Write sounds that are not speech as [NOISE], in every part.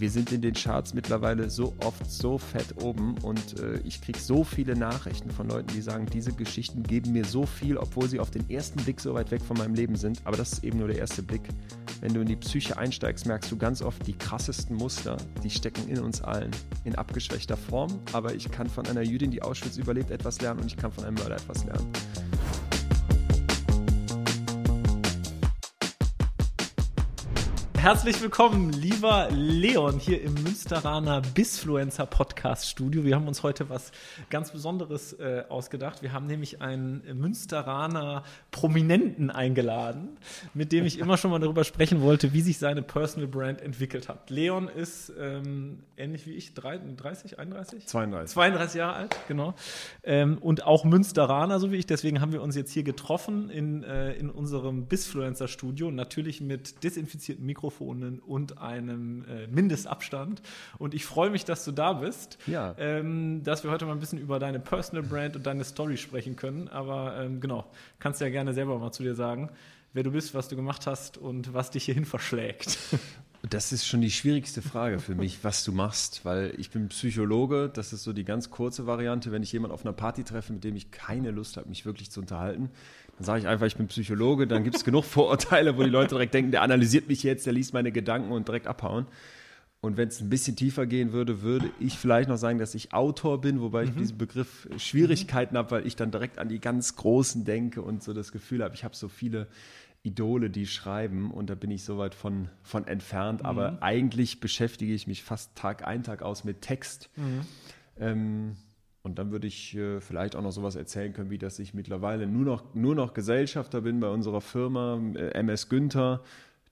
wir sind in den Charts mittlerweile so oft so fett oben und äh, ich kriege so viele Nachrichten von Leuten, die sagen, diese Geschichten geben mir so viel, obwohl sie auf den ersten Blick so weit weg von meinem Leben sind. Aber das ist eben nur der erste Blick. Wenn du in die Psyche einsteigst, merkst du ganz oft die krassesten Muster, die stecken in uns allen. In abgeschwächter Form, aber ich kann von einer Jüdin, die Auschwitz überlebt, etwas lernen und ich kann von einem Mörder etwas lernen. Herzlich willkommen, lieber Leon, hier im Münsteraner Bisfluencer Podcast Studio. Wir haben uns heute was ganz Besonderes äh, ausgedacht. Wir haben nämlich einen Münsteraner Prominenten eingeladen, mit dem ich immer schon mal darüber sprechen wollte, wie sich seine Personal Brand entwickelt hat. Leon ist ähm, ähnlich wie ich, 30, 31? 32. 32 Jahre alt, genau. Ähm, und auch Münsteraner, so wie ich. Deswegen haben wir uns jetzt hier getroffen in, äh, in unserem Bisfluencer Studio, natürlich mit desinfizierten Mikrofonen Mikrofonen und einem äh, Mindestabstand. Und ich freue mich, dass du da bist. Ja. Ähm, dass wir heute mal ein bisschen über deine Personal Brand und deine Story sprechen können. Aber ähm, genau, kannst du ja gerne selber mal zu dir sagen, wer du bist, was du gemacht hast und was dich hierhin verschlägt. [LAUGHS] Das ist schon die schwierigste Frage für mich, was du machst, weil ich bin Psychologe. Das ist so die ganz kurze Variante, wenn ich jemanden auf einer Party treffe, mit dem ich keine Lust habe, mich wirklich zu unterhalten dann sage ich einfach, ich bin Psychologe, dann gibt es genug Vorurteile, wo die Leute direkt denken, der analysiert mich jetzt, der liest meine Gedanken und direkt abhauen. Und wenn es ein bisschen tiefer gehen würde, würde ich vielleicht noch sagen, dass ich Autor bin, wobei ich mhm. diesen Begriff Schwierigkeiten mhm. habe, weil ich dann direkt an die ganz Großen denke und so das Gefühl habe, ich habe so viele Idole, die schreiben und da bin ich so weit von, von entfernt. Mhm. Aber eigentlich beschäftige ich mich fast Tag ein, Tag aus mit Text. Mhm. Ähm, und dann würde ich äh, vielleicht auch noch sowas erzählen können, wie dass ich mittlerweile nur noch, nur noch Gesellschafter bin bei unserer Firma äh, MS Günther,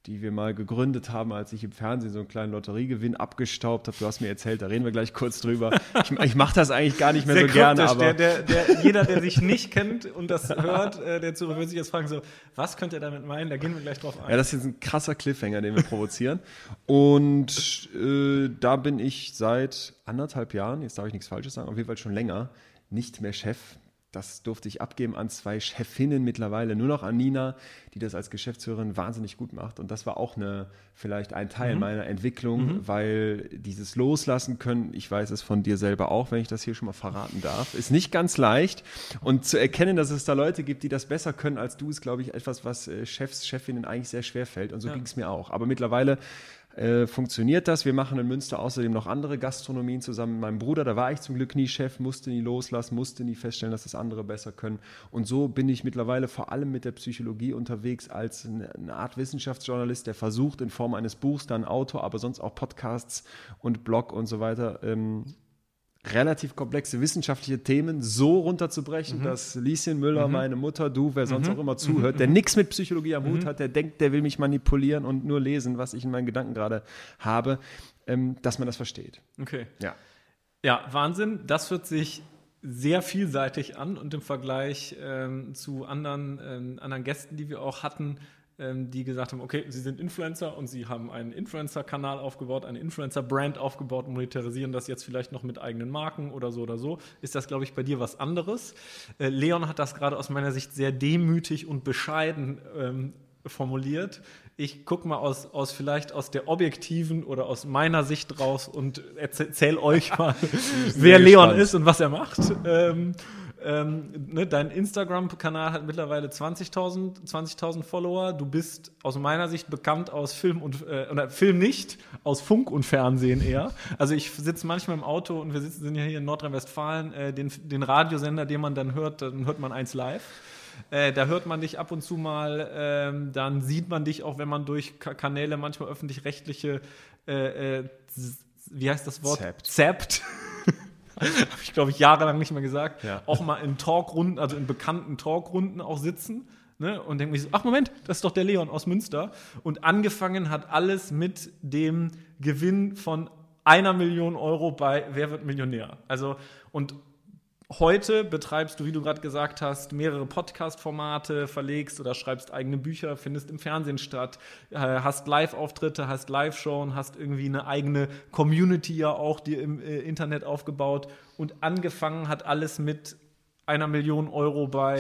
die wir mal gegründet haben, als ich im Fernsehen so einen kleinen Lotteriegewinn abgestaubt habe. Du hast mir erzählt, da reden wir gleich kurz drüber. Ich, ich mache das eigentlich gar nicht mehr Sehr so gerne. Aber der, der, der, jeder, der sich nicht kennt und das hört, äh, der zu, würde sich jetzt fragen, so, was könnt ihr damit meinen? Da gehen wir gleich drauf ein. Ja, das ist jetzt ein krasser Cliffhanger, den wir provozieren. Und äh, da bin ich seit anderthalb Jahren, jetzt darf ich nichts Falsches sagen, auf jeden Fall schon länger, nicht mehr Chef das durfte ich abgeben an zwei Chefinnen mittlerweile, nur noch an Nina, die das als Geschäftsführerin wahnsinnig gut macht. Und das war auch eine, vielleicht ein Teil mhm. meiner Entwicklung, mhm. weil dieses Loslassen können, ich weiß es von dir selber auch, wenn ich das hier schon mal verraten darf, ist nicht ganz leicht. Und zu erkennen, dass es da Leute gibt, die das besser können als du, ist, glaube ich, etwas, was äh, Chefs, Chefinnen eigentlich sehr schwer fällt. Und so ja. ging es mir auch. Aber mittlerweile äh, funktioniert das. Wir machen in Münster außerdem noch andere Gastronomien zusammen mit meinem Bruder. Da war ich zum Glück nie Chef, musste nie loslassen, musste nie feststellen, dass das andere besser können. Und so bin ich mittlerweile vor allem mit der Psychologie unterwegs als eine Art Wissenschaftsjournalist, der versucht in Form eines Buchs, dann Autor, aber sonst auch Podcasts und Blog und so weiter ähm, relativ komplexe wissenschaftliche Themen so runterzubrechen, mhm. dass Lieschen Müller, mhm. meine Mutter, du, wer sonst mhm. auch immer zuhört, mhm. der nichts mit Psychologie am Hut mhm. hat, der denkt, der will mich manipulieren und nur lesen, was ich in meinen Gedanken gerade habe, ähm, dass man das versteht. Okay. Ja. Ja, Wahnsinn. Das hört sich sehr vielseitig an und im Vergleich ähm, zu anderen, ähm, anderen Gästen, die wir auch hatten, ähm, die gesagt haben, okay, sie sind Influencer und sie haben einen Influencer-Kanal aufgebaut, eine Influencer-Brand aufgebaut, monetarisieren das jetzt vielleicht noch mit eigenen Marken oder so oder so, ist das, glaube ich, bei dir was anderes. Äh, Leon hat das gerade aus meiner Sicht sehr demütig und bescheiden ähm, formuliert. Ich gucke mal aus, aus vielleicht aus der objektiven oder aus meiner Sicht raus und erzähle euch mal, [LAUGHS] wer Leon ist und was er macht. Ähm, ähm, ne, dein Instagram-Kanal hat mittlerweile 20.000 20 Follower. Du bist aus meiner Sicht bekannt aus Film und äh, oder Film nicht, aus Funk und Fernsehen eher. Also ich sitze manchmal im Auto und wir sitzen sind ja hier in Nordrhein-Westfalen, äh, den, den Radiosender, den man dann hört, dann hört man eins live. Äh, da hört man dich ab und zu mal, ähm, dann sieht man dich auch, wenn man durch Ka Kanäle manchmal öffentlich-rechtliche, äh, äh, wie heißt das Wort? Zapt. Zapt. [LAUGHS] Habe ich, glaube ich, jahrelang nicht mehr gesagt. Ja. Auch mal in Talkrunden, also in bekannten Talkrunden auch sitzen. Ne, und denke mir so, ach Moment, das ist doch der Leon aus Münster. Und angefangen hat alles mit dem Gewinn von einer Million Euro bei Wer wird Millionär? Also, und Heute betreibst du, wie du gerade gesagt hast, mehrere Podcast-Formate, verlegst oder schreibst eigene Bücher, findest im Fernsehen statt, äh, hast Live-Auftritte, hast Live-Shows, hast irgendwie eine eigene Community ja auch dir im äh, Internet aufgebaut und angefangen hat alles mit einer Million Euro bei,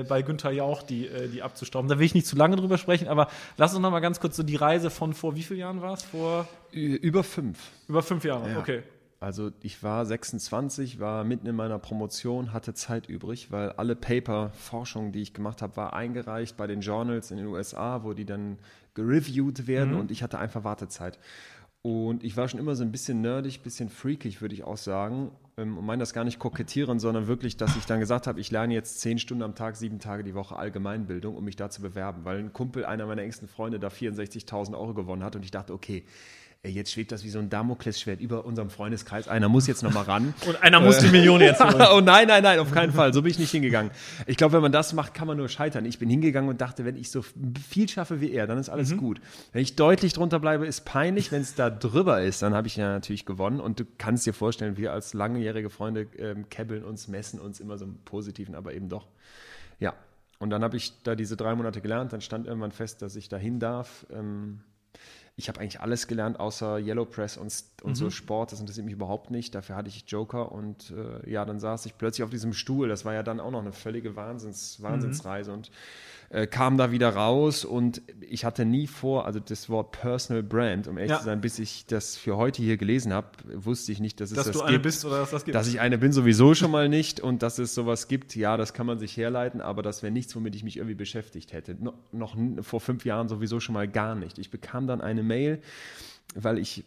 äh, bei Günther Jauch, die, äh, die abzustauben. Da will ich nicht zu lange drüber sprechen, aber lass uns noch mal ganz kurz so die Reise von vor wie vielen Jahren war es? Vor über fünf. Über fünf Jahre, Ja. okay. Also ich war 26, war mitten in meiner Promotion, hatte Zeit übrig, weil alle Paper-Forschung, die ich gemacht habe, war eingereicht bei den Journals in den USA, wo die dann gereviewt werden und ich hatte einfach Wartezeit. Und ich war schon immer so ein bisschen nerdig, bisschen freakig, würde ich auch sagen. Ähm, Und meine das gar nicht kokettieren, sondern wirklich, dass ich dann gesagt habe, ich lerne jetzt zehn Stunden am Tag, sieben Tage die Woche Allgemeinbildung, um mich da zu bewerben. Weil ein Kumpel, einer meiner engsten Freunde, da 64.000 Euro gewonnen hat und ich dachte, okay, jetzt schwebt das wie so ein Damoklesschwert über unserem Freundeskreis. Einer muss jetzt nochmal ran. [LAUGHS] Und einer muss die Million jetzt holen. [LAUGHS] oh nein, nein, nein, auf keinen Fall. So bin ich nicht hingegangen. Ich glaube, wenn man das macht, kann man nur scheitern. Ich bin hingegangen und dachte, wenn ich so viel schaffe wie er, dann ist alles gut. Wenn ich deutlich drunter bleibe, ist peinlich. Wenn es da drüber ist, dann habe ich ja natürlich gewonnen. Und du kannst dir vorstellen, wir als langjährige Freunde ähm, kebbeln uns, messen uns immer so im Positiven, aber eben doch. Ja. Und dann habe ich da diese drei Monate gelernt. Dann stand irgendwann fest, dass ich dahin darf. Ähm, ich habe eigentlich alles gelernt, außer Yellow Press und, und so Sport. Das interessiert mich überhaupt nicht. Dafür hatte ich Joker und äh, ja, dann saß ich plötzlich auf diesem Stuhl. Das war ja dann auch noch eine völlige Wahnsinns, Wahnsinnsreise und äh, kam da wieder raus und ich hatte nie vor, also das Wort Personal Brand, um ehrlich Ja. zu sein, bis ich das für heute hier gelesen habe, wusste ich nicht, dass es Dass das du eine gibt. bist oder dass das gibt. Dass ich eine bin, sowieso schon mal nicht. Und dass es sowas gibt, ja, das kann man sich herleiten, aber das wäre nichts, womit ich mich irgendwie beschäftigt hätte. No, noch vor fünf Jahren sowieso schon mal gar nicht. Ich bekam dann eine Mail, weil ich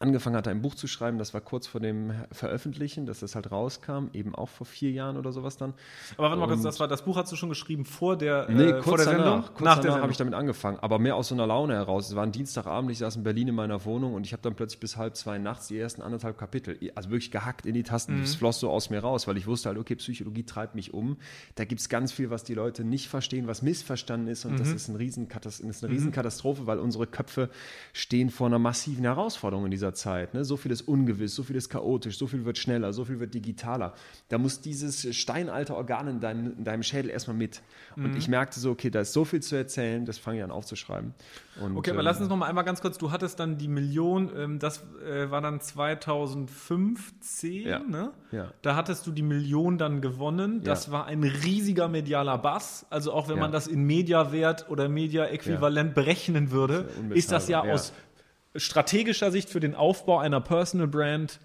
angefangen hatte, ein Buch zu schreiben. Das war kurz vor dem Veröffentlichen, dass das halt rauskam, eben auch vor vier Jahren oder sowas dann. aber warte mal kurz, das, war, das Buch hast du schon geschrieben vor der, Nee, äh, kurz vor der danach, Sendung? Kurz Nach der danach habe ich damit angefangen, aber mehr aus so einer Laune heraus. Es war ein Dienstagabend, ich saß in Berlin in meiner Wohnung und ich habe dann plötzlich bis halb zwei nachts die ersten anderthalb Kapitel, also wirklich gehackt in die Tasten. Mhm. Es floss so aus mir raus, weil ich wusste halt, okay, Psychologie treibt mich um. Da gibt es ganz viel, was die Leute nicht verstehen, was missverstanden ist und Mhm. das ist, ein Riesenkatas ist eine Riesenkatastrophe, weil unsere Köpfe stehen vor einer massiven Herausforderung in dieser Zeit. Ne? So viel ist ungewiss, so viel ist chaotisch, so viel wird schneller, so viel wird digitaler. Da muss dieses steinalte Organ in deinem, in deinem Schädel erstmal mit. Mhm. Und ich merkte so, okay, da ist so viel zu erzählen, das fange ich an aufzuschreiben. Und, Okay, aber ähm, lass uns noch mal einmal ganz kurz, du hattest dann die Million, ähm, das äh, war dann 2015, Ja. ne? Ja. Da hattest du die Million dann gewonnen. Das Ja. war ein riesiger medialer Bass. Also auch wenn Ja. man das in Mediawert oder Media-Äquivalent berechnen würde, ist das ja. aus strategischer Sicht für den Aufbau einer Personal Brand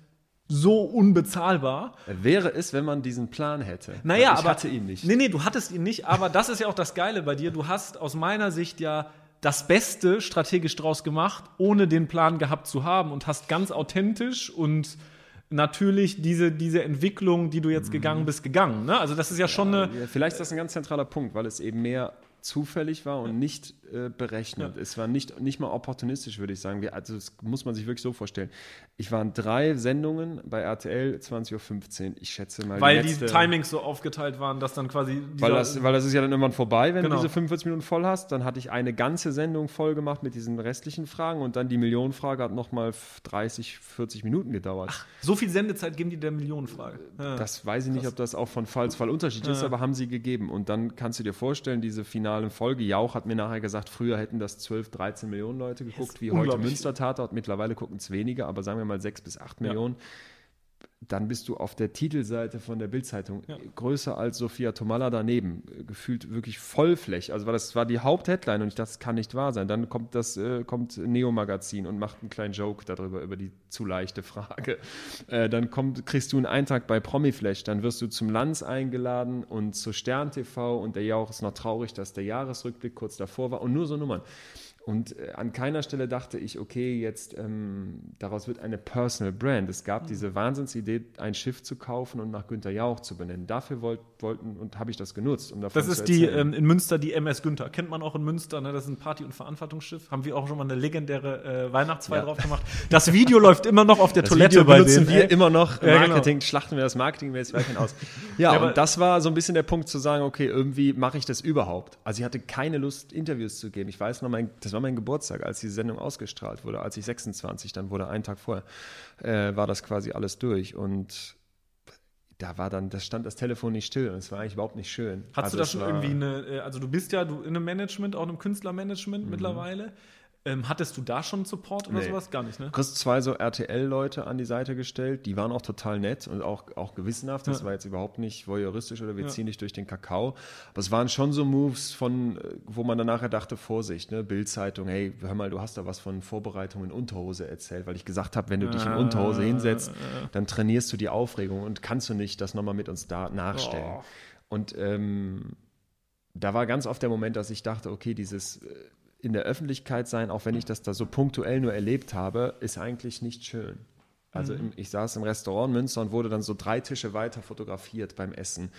so unbezahlbar. Wäre es, wenn man diesen Plan hätte. Naja, ich aber. hatte ihn nicht. Nee, nee, du hattest ihn nicht, aber das ist ja auch das Geile bei dir. Du hast aus meiner Sicht ja das Beste strategisch draus gemacht, ohne den Plan gehabt zu haben und hast ganz authentisch und natürlich diese, diese Entwicklung, die du jetzt gegangen bist, gegangen. Ne? Also das ist ja schon eine. Ja, vielleicht ist das ein ganz zentraler Punkt, weil es eben mehr zufällig war und nicht äh, berechnet. Es war nicht, nicht mal opportunistisch, würde ich sagen. Wir, also das muss man sich wirklich so vorstellen. Ich war in drei Sendungen bei RTL 20.15 Uhr. Ich schätze mal. Weil die letzte- Timings so aufgeteilt waren, dass dann quasi. Weil das, weil das ist ja dann irgendwann vorbei, wenn Genau. du diese 45 Minuten voll hast. Dann hatte ich eine ganze Sendung voll gemacht mit diesen restlichen Fragen und dann die Millionenfrage hat nochmal 30, 40 Minuten gedauert. so viel Sendezeit geben die der Millionenfrage. Ja. Das weiß ich nicht, ob das auch von Fall zu Fall unterschiedlich ist, aber haben sie gegeben. Und dann kannst du dir vorstellen, diese finale Folge, Jauch hat mir nachher gesagt, früher hätten das 12, 13 Millionen Leute geguckt, wie heute unglaublich. Münster Tatort. Mittlerweile gucken es weniger, aber sagen wir mal 6 bis 8 Ja. Dann bist du auf der Titelseite von der Bildzeitung größer als Sophia Tomalla daneben, äh, gefühlt wirklich vollfläch. Also war das war die Hauptheadline und ich dachte, das kann nicht wahr sein. Dann kommt das äh, kommt Neo Magazin und macht einen kleinen Joke darüber über die zu leichte Frage. [LAUGHS] Äh, dann kommt kriegst du einen Eintrag bei Promiflash, dann wirst du zum Lanz eingeladen und zu Stern TV und der Jauch ist noch traurig, dass der Jahresrückblick kurz davor war und nur so Nummern. Und äh, an keiner Stelle dachte ich, okay, jetzt ähm, daraus wird eine Personal Brand. Es gab diese Wahnsinnsidee, ein Schiff zu kaufen und nach Günter Jauch zu benennen. Dafür wollt, wollten und habe ich das genutzt, um davon Das zu ist die erzählen. ähm, in Münster die MS Günther. Kennt man auch in Münster, ne? Das ist ein Party- und Verantwortungsschiff. Haben wir auch schon mal eine legendäre äh, Weihnachtsfeier Ja. drauf gemacht. Das Video läuft immer noch auf der das Toilette Video bei benutzen denen. wir ey. immer noch. Ja, genau. Marketing, schlachten wir das Marketing jetzt weiterhin aus. [LAUGHS] Ja, Ja, und das war so ein bisschen der Punkt zu sagen, okay, irgendwie mache ich das überhaupt. Also ich hatte keine Lust, Interviews zu geben. Ich weiß noch, mein, das war mein Geburtstag, als die Sendung ausgestrahlt wurde, als ich 26, dann wurde ein Tag vorher, äh, war das quasi alles durch. Und da war dann, das stand das Telefon nicht still und es war eigentlich überhaupt nicht schön. Hast Also du da schon irgendwie eine, äh, also du bist ja du in einem Management, auch in einem Künstlermanagement Mhm. mittlerweile. Ähm, hattest du da schon Support oder Nee. sowas? Gar nicht, ne? Du kriegst zwei so RTL-Leute an die Seite gestellt, die waren auch total nett und auch, auch gewissenhaft. Das Ja. war jetzt überhaupt nicht voyeuristisch oder wir Ja. ziehen dich durch den Kakao. Aber es waren schon so Moves von, äh, wo man dann nachher dachte, Vorsicht, ne? Bildzeitung, hey, hör mal, du hast da was von Vorbereitungen in Unterhose erzählt, weil ich gesagt habe, wenn du dich in Ah, Unterhose hinsetzt, ja. dann trainierst du die Aufregung und kannst du nicht das nochmal mit uns da nachstellen. Oh. Und ähm, da war ganz oft der Moment, dass ich dachte, okay, dieses äh, in der Öffentlichkeit sein, auch wenn ich das da so punktuell nur erlebt habe, ist eigentlich nicht schön. Also im, ich saß im Restaurant Münster und wurde dann so drei Tische weiter fotografiert beim Essen.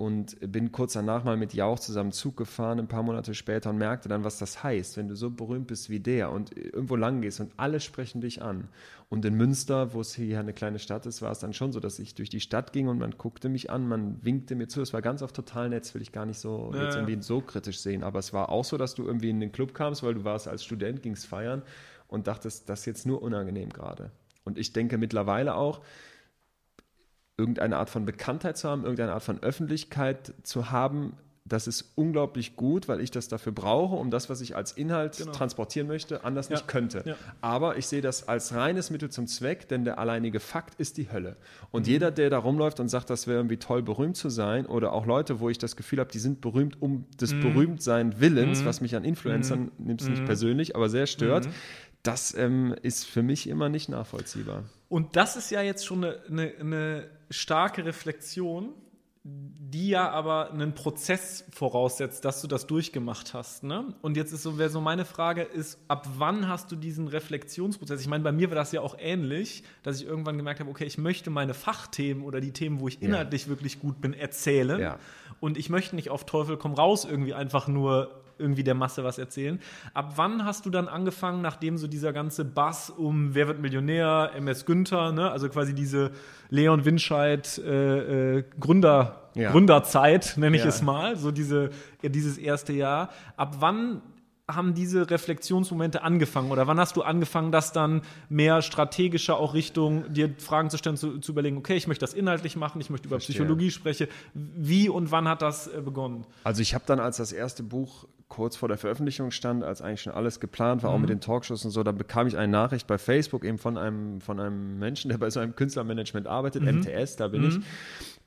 Und bin kurz danach mal mit Jauch zusammen Zug gefahren, ein paar Monate später und merkte dann, was das heißt, wenn du so berühmt bist wie der und irgendwo lang gehst und alle sprechen dich an. Und in Münster, wo es hier eine kleine Stadt ist, war es dann schon so, dass ich durch die Stadt ging und man guckte mich an, man winkte mir zu. Es war ganz oft total nett, das will ich gar nicht so Ja, jetzt irgendwie so kritisch sehen. Aber es war auch so, dass du irgendwie in den Club kamst, weil du warst als Student, gingst feiern und dachtest, das ist jetzt nur unangenehm gerade. Und ich denke mittlerweile auch, irgendeine Art von Bekanntheit zu haben, irgendeine Art von Öffentlichkeit zu haben, das ist unglaublich gut, weil ich das dafür brauche, um das, was ich als Inhalt Genau. transportieren möchte, anders Ja. nicht könnte. Ja. Aber ich sehe das als reines Mittel zum Zweck, denn der alleinige Fakt ist die Hölle. Und Mhm. jeder, der da rumläuft und sagt, das wäre irgendwie toll, berühmt zu sein, oder auch Leute, wo ich das Gefühl habe, die sind berühmt um des Mhm. Berühmtsein Willens, was mich an Influencern, nimmst Mhm. nicht persönlich, aber sehr stört, das ähm, ist für mich immer nicht nachvollziehbar. Und das ist ja jetzt schon eine, eine, eine starke Reflexion, die ja aber einen Prozess voraussetzt, dass du das durchgemacht hast. Ne? Und jetzt ist so, wäre so meine Frage ist, ab wann hast du diesen Reflexionsprozess? Ich meine, bei mir war das ja auch ähnlich, dass ich irgendwann gemerkt habe, okay, ich möchte meine Fachthemen oder die Themen, wo ich Ja. inhaltlich wirklich gut bin, erzählen. Ja. Und ich möchte nicht auf Teufel komm raus irgendwie einfach nur irgendwie der Masse was erzählen. Ab wann hast du dann angefangen, nachdem so dieser ganze Bass um Wer wird Millionär, MS Günther, ne? also quasi diese Leon Winscheid äh, äh, Gründer, Ja. Gründerzeit, nenne ich Ja. es mal, so diese, dieses erste Jahr. Ab wann haben diese Reflexionsmomente angefangen oder wann hast du angefangen, das dann mehr strategischer auch Richtung dir Fragen zu stellen, zu, zu überlegen, okay, ich möchte das inhaltlich machen, ich möchte über Verstehe. Psychologie sprechen. Wie und wann hat das äh, begonnen? Also ich habe dann, als das erste Buch kurz vor der Veröffentlichung stand, als eigentlich schon alles geplant war, auch mit den Talkshows und so, da bekam ich eine Nachricht bei Facebook eben von einem, von einem Menschen, der bei so einem Künstlermanagement arbeitet, MTS, da bin ich.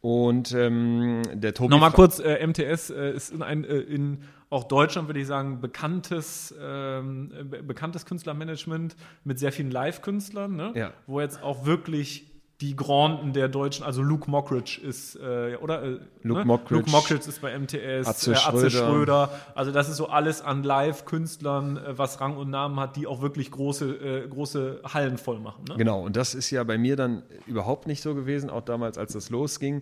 Und ähm, der Tobi Nochmal kurz, äh, MTS äh, ist in, ein, äh, in auch Deutschland, würde ich sagen, bekanntes, ähm, äh, be- bekanntes Künstlermanagement mit sehr vielen Live-Künstlern, ne? Ja. wo jetzt auch wirklich die Granden der Deutschen, also Luke Mockridge ist, äh, oder? Äh, Luke Mockridge. Luke Mockridge ist bei MTS, Atze äh, Atze Schröder. Schröder. Also das ist so alles an Live-Künstlern, äh, was Rang und Namen hat, die auch wirklich große, äh, große Hallen voll machen. Ne? Genau, und das ist ja bei mir dann überhaupt nicht so gewesen, auch damals, als das losging.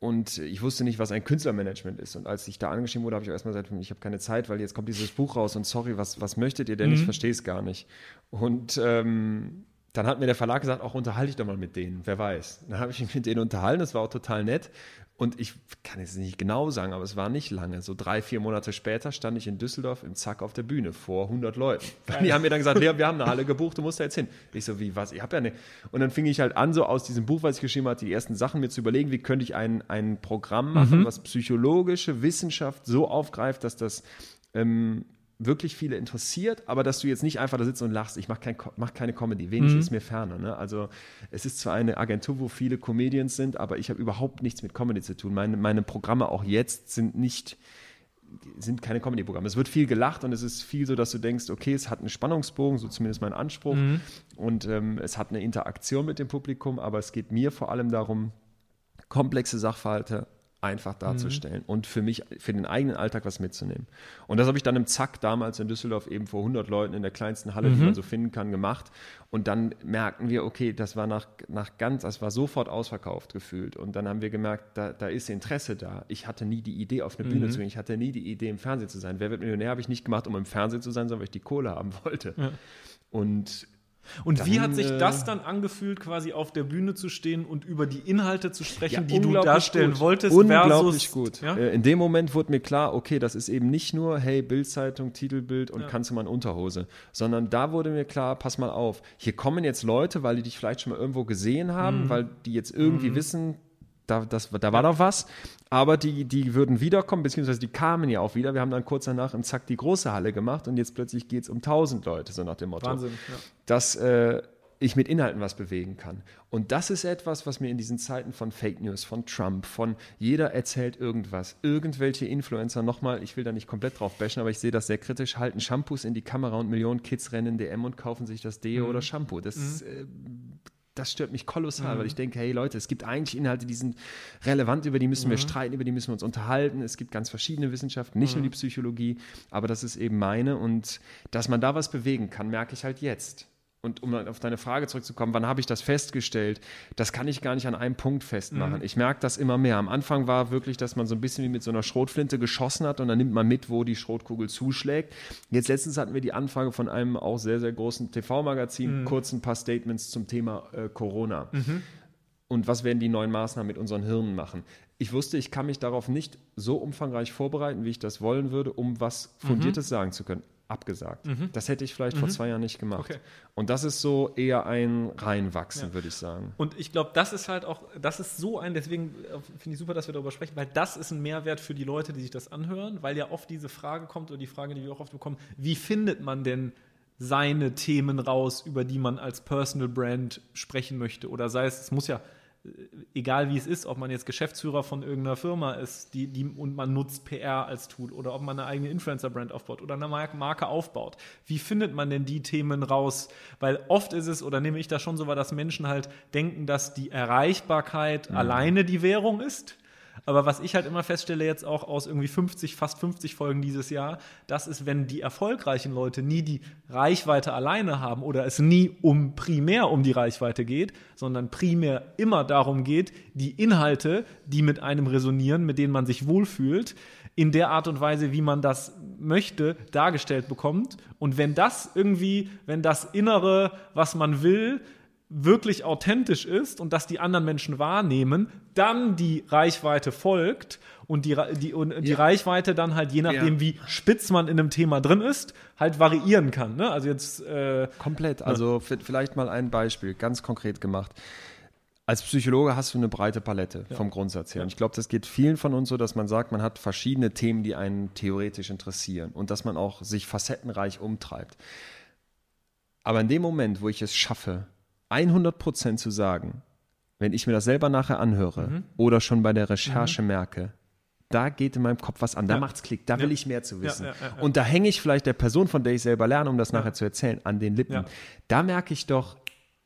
Und ich wusste nicht, was ein Künstlermanagement ist. Und als ich da angeschrieben wurde, habe ich erstmal gesagt, ich habe keine Zeit, weil jetzt kommt dieses Buch raus und sorry, was, was möchtet ihr denn? Ich verstehe es gar nicht. Und ähm, dann hat mir der Verlag gesagt, auch unterhalte dich doch mal mit denen, wer weiß. Dann habe ich mich mit denen unterhalten, das war auch total nett. Und ich kann jetzt nicht genau sagen, aber es war nicht lange. So drei, vier Monate später stand ich in Düsseldorf im Zack auf der Bühne vor 100 Leuten. [LAUGHS] Die haben mir dann gesagt, [LAUGHS] Lea, wir haben eine Halle gebucht, du musst da jetzt hin. Ich so, wie, was? Ich habe ja nicht. Und dann fing ich halt an, so aus diesem Buch, was ich geschrieben hatte, die ersten Sachen mir zu überlegen, wie könnte ich ein, ein Programm machen, was psychologische Wissenschaft so aufgreift, dass das ähm, wirklich viele interessiert, aber dass du jetzt nicht einfach da sitzt und lachst. Ich mache kein, mach keine Comedy, wenig ist mir ferner. Ne? Also es ist zwar eine Agentur, wo viele Comedians sind, aber ich habe überhaupt nichts mit Comedy zu tun. Meine, meine Programme auch jetzt sind nicht sind keine Comedy-Programme. Es wird viel gelacht und es ist viel so, dass du denkst, okay, es hat einen Spannungsbogen, so zumindest mein Anspruch, und ähm, es hat eine Interaktion mit dem Publikum, aber es geht mir vor allem darum, komplexe Sachverhalte einfach darzustellen und für mich, für den eigenen Alltag was mitzunehmen. Und das habe ich dann im Zack damals in Düsseldorf eben vor 100 Leuten in der kleinsten Halle, die man so finden kann, gemacht. Und dann merkten wir, okay, das war nach, nach ganz, das war sofort ausverkauft gefühlt. Und dann haben wir gemerkt, da, da ist Interesse da. Ich hatte nie die Idee, auf eine Bühne zu gehen. Ich hatte nie die Idee, im Fernsehen zu sein. Wer wird Millionär habe ich nicht gemacht, um im Fernsehen zu sein, sondern weil ich die Kohle haben [LAUGHS] wollte. Und Und wie Dann, hat sich äh, das dann angefühlt, quasi auf der Bühne zu stehen und über die Inhalte zu sprechen, die du darstellen gut. wolltest? Unglaublich versus, gut. Ja? Äh, In dem Moment wurde mir klar, okay, das ist eben nicht nur, hey, Bildzeitung, Titelbild und kannst du mal in Unterhose, sondern da wurde mir klar, pass mal auf, hier kommen jetzt Leute, weil die dich vielleicht schon mal irgendwo gesehen haben, Mhm. weil die jetzt irgendwie wissen, da, das, da war doch was. Aber die, die würden wiederkommen, beziehungsweise die kamen ja auch wieder. Wir haben dann kurz danach im Zack die große Halle gemacht und jetzt plötzlich geht es um 1000 Leute, so nach dem Motto. Wahnsinn, ja. Dass äh, ich mit Inhalten was bewegen kann. Und das ist etwas, was mir in diesen Zeiten von Fake News, von Trump, von jeder erzählt irgendwas, irgendwelche Influencer nochmal, ich will da nicht komplett drauf bashen, aber ich sehe das sehr kritisch, halten Shampoos in die Kamera und Millionen Kids rennen DM und kaufen sich das Deo Mhm. oder Shampoo. Das äh, das stört mich kolossal, weil ich denke, hey Leute, es gibt eigentlich Inhalte, die sind relevant, über die müssen wir streiten, über die müssen wir uns unterhalten. Es gibt ganz verschiedene Wissenschaften, nicht nur die Psychologie, aber das ist eben meine. Und dass man da was bewegen kann, merke ich halt jetzt. Und um auf deine Frage zurückzukommen, wann habe ich das festgestellt? Das kann ich gar nicht an einem Punkt festmachen. Ich merke das immer mehr. Am Anfang war wirklich, dass man so ein bisschen wie mit so einer Schrotflinte geschossen hat und dann nimmt man mit, wo die Schrotkugel zuschlägt. Jetzt letztens hatten wir die Anfrage von einem auch sehr, sehr großen TV-Magazin, kurz ein paar Statements zum Thema äh, Corona. Und was werden die neuen Maßnahmen mit unseren Hirnen machen? Ich wusste, ich kann mich darauf nicht so umfangreich vorbereiten, wie ich das wollen würde, um was Fundiertes sagen zu können. Abgesagt. Das hätte ich vielleicht vor zwei Jahren nicht gemacht. Okay. Und das ist so eher ein Reinwachsen, würde ich sagen. Und ich glaube, das ist halt auch, das ist so ein, deswegen äh, finde ich super, dass wir darüber sprechen, weil das ist ein Mehrwert für die Leute, die sich das anhören, weil ja oft diese Frage kommt oder die Frage, die wir auch oft bekommen, wie findet man denn seine Themen raus, über die man als Personal Brand sprechen möchte? Oder sei es, es muss ja, egal wie es ist, ob man jetzt Geschäftsführer von irgendeiner Firma ist, die, die, und man nutzt PR als Tool oder ob man eine eigene Influencer-Brand aufbaut oder eine Mar- Marke aufbaut. Wie findet man denn die Themen raus? Weil oft ist es, oder nehme ich das schon so wahr, dass Menschen halt denken, dass die Erreichbarkeit alleine die Währung ist. Aber was ich halt immer feststelle, jetzt auch aus irgendwie 50, fast 50 Folgen dieses Jahr, das ist, wenn die erfolgreichen Leute nie die Reichweite alleine haben oder es nie um primär um die Reichweite geht, sondern primär immer darum geht, die Inhalte, die mit einem resonieren, mit denen man sich wohlfühlt, in der Art und Weise, wie man das möchte, dargestellt bekommt. Und wenn das irgendwie, wenn das Innere, was man will, wirklich authentisch ist und dass die anderen Menschen wahrnehmen, dann die Reichweite folgt und die, die, und die Ja. Reichweite dann halt, je nachdem, Ja. wie spitz man in einem Thema drin ist, halt variieren kann. Ne? Also jetzt, äh, Komplett. Also v- vielleicht mal ein Beispiel, ganz konkret gemacht. Als Psychologe hast du eine breite Palette vom Grundsatz her. Und ich glaube, das geht vielen von uns so, dass man sagt, man hat verschiedene Themen, die einen theoretisch interessieren und dass man auch sich facettenreich umtreibt. Aber in dem Moment, wo ich es schaffe, 100 Prozent zu sagen, wenn ich mir das selber nachher anhöre Mhm. oder schon bei der Recherche merke, da geht in meinem Kopf was an, da Ja. macht's Klick, da will Ja. ich mehr zu wissen. ja. Und da hänge ich vielleicht der Person, von der ich selber lerne, um das nachher zu erzählen, an den Lippen. Da merke ich doch,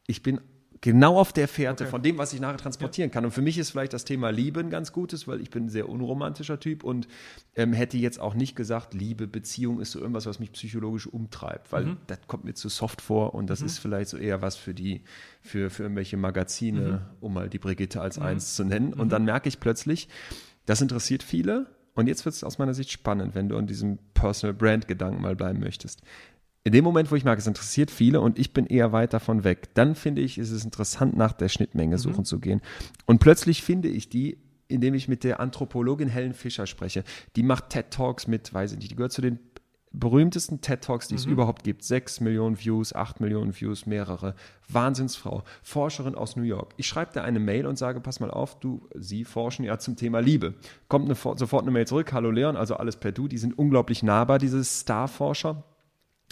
ich bin genau auf der Fährte Okay. von dem, was ich nachher transportieren kann. Und für mich ist vielleicht das Thema Liebe ein ganz gutes, weil ich bin ein sehr unromantischer Typ und ähm, hätte jetzt auch nicht gesagt, Liebe, Beziehung ist so irgendwas, was mich psychologisch umtreibt, weil Mhm. das kommt mir zu soft vor und das ist vielleicht so eher was für die, für, für irgendwelche Magazine, Mhm. um mal die Brigitte als eins zu nennen. Und dann merke ich plötzlich, das interessiert viele. Und jetzt wird es aus meiner Sicht spannend, wenn du an diesem Personal Brand Gedanken mal bleiben möchtest. In dem Moment, wo ich merke, es interessiert viele und ich bin eher weit davon weg, dann finde ich, ist es interessant, nach der Schnittmenge suchen zu gehen. Und plötzlich finde ich die, indem ich mit der Anthropologin Helen Fischer spreche. Die macht TED Talks mit, weiß ich nicht, die gehört zu den berühmtesten TED Talks, die es überhaupt gibt. Sechs Millionen Views, acht Millionen Views, mehrere. Wahnsinnsfrau, Forscherin aus New York. Ich schreibe da eine Mail und sage, pass mal auf, du, Sie forschen ja zum Thema Liebe. Kommt eine, sofort eine Mail zurück, hallo Leon, also alles per Du, die sind unglaublich nahbar, diese Starforscher.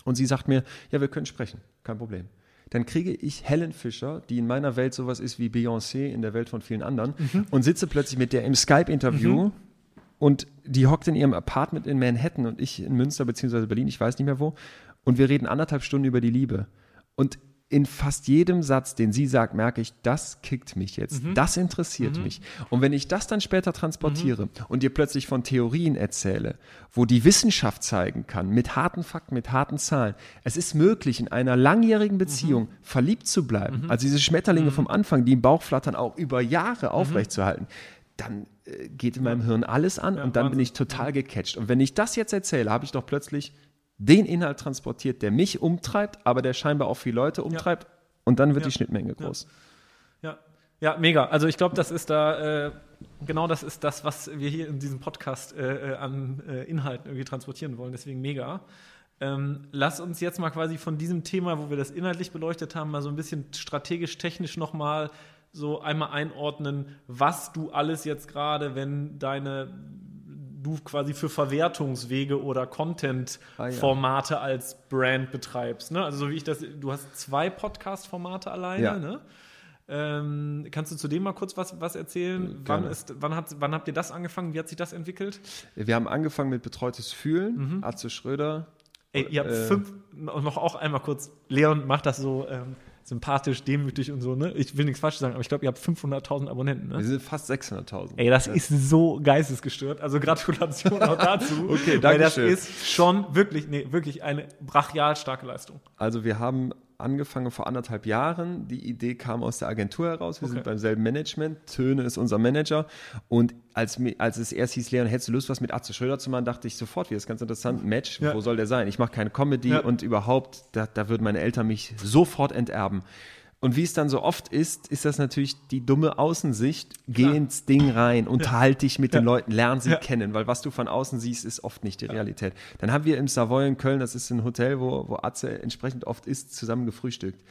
Und sie sagt mir, ja, wir können sprechen, kein Problem. Dann kriege ich Helen Fischer, die in meiner Welt sowas ist wie Beyoncé in der Welt von vielen anderen, und sitze plötzlich mit der im Skype-Interview und die hockt in ihrem Apartment in Manhattan und ich in Münster beziehungsweise Berlin, ich weiß nicht mehr wo, und wir reden anderthalb Stunden über die Liebe. Und in fast jedem Satz, den sie sagt, merke ich, das kickt mich jetzt, das interessiert mich. Und wenn ich das dann später transportiere und dir plötzlich von Theorien erzähle, wo die Wissenschaft zeigen kann, mit harten Fakten, mit harten Zahlen, es ist möglich, in einer langjährigen Beziehung verliebt zu bleiben, also diese Schmetterlinge vom Anfang, die im Bauch flattern, auch über Jahre aufrechtzuerhalten, dann äh, geht in meinem Hirn alles an und dann bin Wahnsinn. ich total gecatcht. Und wenn ich das jetzt erzähle, habe ich doch plötzlich den Inhalt transportiert, der mich umtreibt, aber der scheinbar auch viele Leute umtreibt. Und dann wird Ja. die Schnittmenge groß. Ja, ja, mega. Also ich glaube, das ist da, äh, genau das ist das, was wir hier in diesem Podcast äh, äh, an äh, Inhalten irgendwie transportieren wollen. Deswegen mega. Ähm, lass uns jetzt mal quasi von diesem Thema, wo wir das inhaltlich beleuchtet haben, mal so ein bisschen strategisch, technisch nochmal so einmal einordnen, was du alles jetzt gerade, wenn deine du quasi für Verwertungswege oder Content-Formate ah, ja. als Brand betreibst. Ne? Also so wie ich das, du hast zwei Podcast-Formate alleine, ja. ne? Ähm, kannst du zu dem mal kurz was, was erzählen? Wann, ist, wann, hat, wann habt ihr das angefangen? Wie hat sich das entwickelt? Wir haben angefangen mit Betreutes Fühlen, mhm. Atze Schröder. Ey, ihr habt äh, fünf, noch auch einmal kurz, Leon macht das so ähm, sympathisch, demütig und so, ne? Ich will nichts falsch sagen, aber ich glaube, ihr habt 500.000 Abonnenten, ne? Wir sind fast 600.000. Ey, das ja. ist so geistesgestört. Also Gratulation auch dazu. [LAUGHS] okay, danke Weil das schön. ist schon wirklich, nee, wirklich eine brachial starke Leistung. Also wir haben angefangen vor anderthalb Jahren. Die Idee kam aus der Agentur heraus. Wir okay. sind beim selben Management. Töne ist unser Manager. Und als, als es erst hieß, Leon, hättest du Lust, was mit Atze Schröder zu machen, dachte ich sofort, wie das ist ganz interessant. Match, ja. wo soll der sein? Ich mache keine Comedy ja. und überhaupt, da, da würden meine Eltern mich sofort enterben. Und wie es dann so oft ist, ist das natürlich die dumme Außensicht. Geh Klar. ins Ding rein, unterhalte dich mit ja. den Leuten, lern sie ja. kennen, weil was du von außen siehst, ist oft nicht die Realität. Dann haben wir im Savoy in Köln, das ist ein Hotel, wo, wo Atze entsprechend oft ist, zusammen gefrühstückt.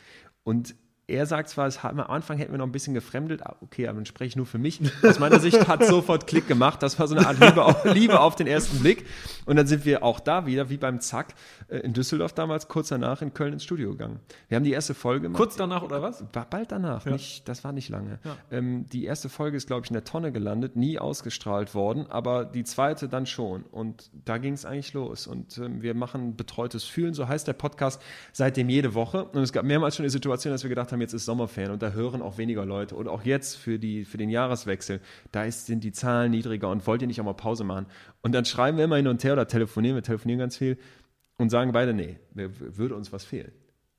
Und er sagt zwar, es, am Anfang hätten wir noch ein bisschen gefremdet, ah, okay, aber dann spreche ich nur für mich. Aus meiner Sicht hat sofort Klick gemacht. Das war so eine Art Liebe auf, [LAUGHS] Liebe auf den ersten Blick. Und dann sind wir auch da wieder, wie beim Zack, äh, in Düsseldorf damals, kurz danach in Köln ins Studio gegangen. Wir haben die erste Folge gemacht. Kurz danach oder was? War bald danach, ja. nicht, das war nicht lange. Ja. Ähm, die erste Folge ist, glaube ich, in der Tonne gelandet, nie ausgestrahlt worden, aber die zweite dann schon. Und da ging es eigentlich los. Und ähm, wir machen betreutes Fühlen, so heißt der Podcast, seitdem jede Woche. Und es gab mehrmals schon die Situation, dass wir gedacht haben, jetzt ist Sommerferien und da hören auch weniger Leute. Und auch jetzt für, die, für den Jahreswechsel, da ist, sind die Zahlen niedriger und wollt ihr nicht auch mal Pause machen? Und dann schreiben wir immer hin und her oder telefonieren, wir telefonieren ganz viel und sagen beide, nee, würde uns was fehlen.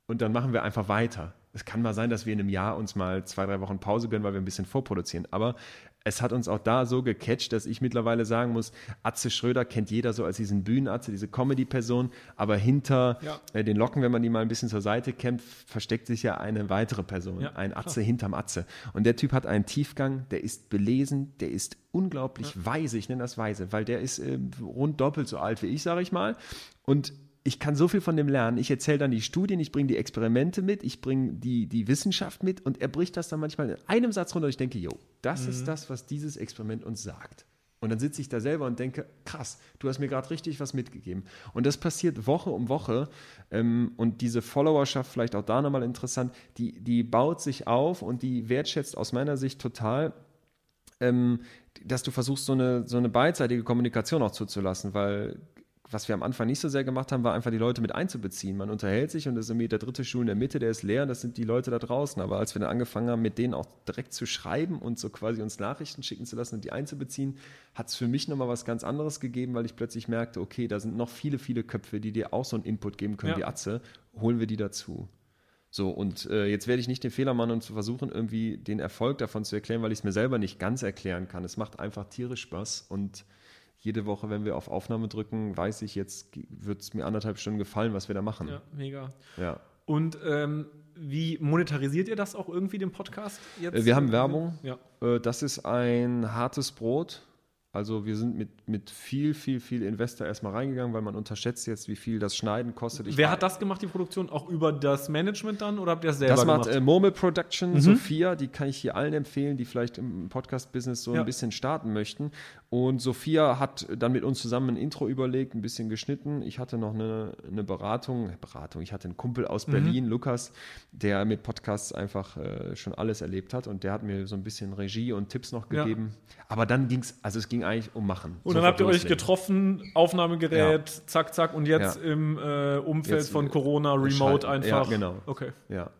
Und dann machen wir einfach weiter. Es kann mal sein, dass wir in einem Jahr uns mal zwei, drei Wochen Pause gönnen, weil wir ein bisschen vorproduzieren. Aber es hat uns auch da so gecatcht, dass ich mittlerweile sagen muss, Atze Schröder kennt jeder so als diesen Bühnenatze, diese Comedy-Person, aber hinter ja. äh, den Locken, wenn man die mal ein bisschen zur Seite kämpft, versteckt sich ja eine weitere Person, ja, ein Atze klar. hinterm Atze. Und der Typ hat einen Tiefgang, der ist belesen, der ist unglaublich ja. weise, ich nenne das weise, weil der ist äh, rund doppelt so alt wie ich, sage ich mal. Und ich kann so viel von dem lernen. Ich erzähle dann die Studien, ich bringe die Experimente mit, ich bringe die, die Wissenschaft mit und er bricht das dann manchmal in einem Satz runter und ich denke, jo, das mhm. ist das, was dieses Experiment uns sagt. Und dann sitze ich da selber und denke, krass, du hast mir gerade richtig was mitgegeben. Und das passiert Woche um Woche. Ähm, und diese Followerschaft, vielleicht auch da nochmal interessant, die, die baut sich auf und die wertschätzt aus meiner Sicht total, ähm, dass du versuchst, so eine, so eine beidseitige Kommunikation auch zuzulassen, weil was wir am Anfang nicht so sehr gemacht haben, war einfach die Leute mit einzubeziehen. Man unterhält sich und das ist irgendwie der dritte Stuhl in der Mitte, der ist leer, das sind die Leute da draußen. Aber als wir dann angefangen haben, mit denen auch direkt zu schreiben und so quasi uns Nachrichten schicken zu lassen und die einzubeziehen, hat es für mich nochmal was ganz anderes gegeben, weil ich plötzlich merkte, okay, da sind noch viele, viele Köpfe, die dir auch so einen Input geben können ja. wie Atze, holen wir die dazu. So, und äh, jetzt werde ich nicht den Fehler machen und zu versuchen, irgendwie den Erfolg davon zu erklären, weil ich es mir selber nicht ganz erklären kann. Es macht einfach tierisch Spaß und jede Woche, wenn wir auf Aufnahme drücken, weiß ich, jetzt wird es mir anderthalb Stunden gefallen, was wir da machen. Ja, mega. Ja. Und ähm, wie monetarisiert ihr das auch irgendwie, den Podcast? Jetzt? Wir haben Werbung. Ja. Äh, das ist ein hartes Brot. Also wir sind mit, mit viel, viel, viel Investor erstmal reingegangen, weil man unterschätzt jetzt, wie viel das Schneiden kostet. Ich Wer hat das gemacht, die Produktion? Auch über das Management dann oder habt ihr das selber gemacht? Das macht äh, Murmel Production, mhm. Sophia, die kann ich hier allen empfehlen, die vielleicht im Podcast-Business so ja. ein bisschen starten möchten. Und Sophia hat dann mit uns zusammen ein Intro überlegt, ein bisschen geschnitten. Ich hatte noch eine, eine Beratung, Beratung, ich hatte einen Kumpel aus mhm. Berlin, Lukas, der mit Podcasts einfach äh, schon alles erlebt hat und der hat mir so ein bisschen Regie und Tipps noch gegeben. Ja. Aber dann ging es, also es ging eigentlich um Machen. Und dann habt ihr euch getroffen, Aufnahmegerät, ja. zack, zack und jetzt ja. im äh, Umfeld jetzt, von Corona, Remote einfach. Ja, genau. Okay. Ja.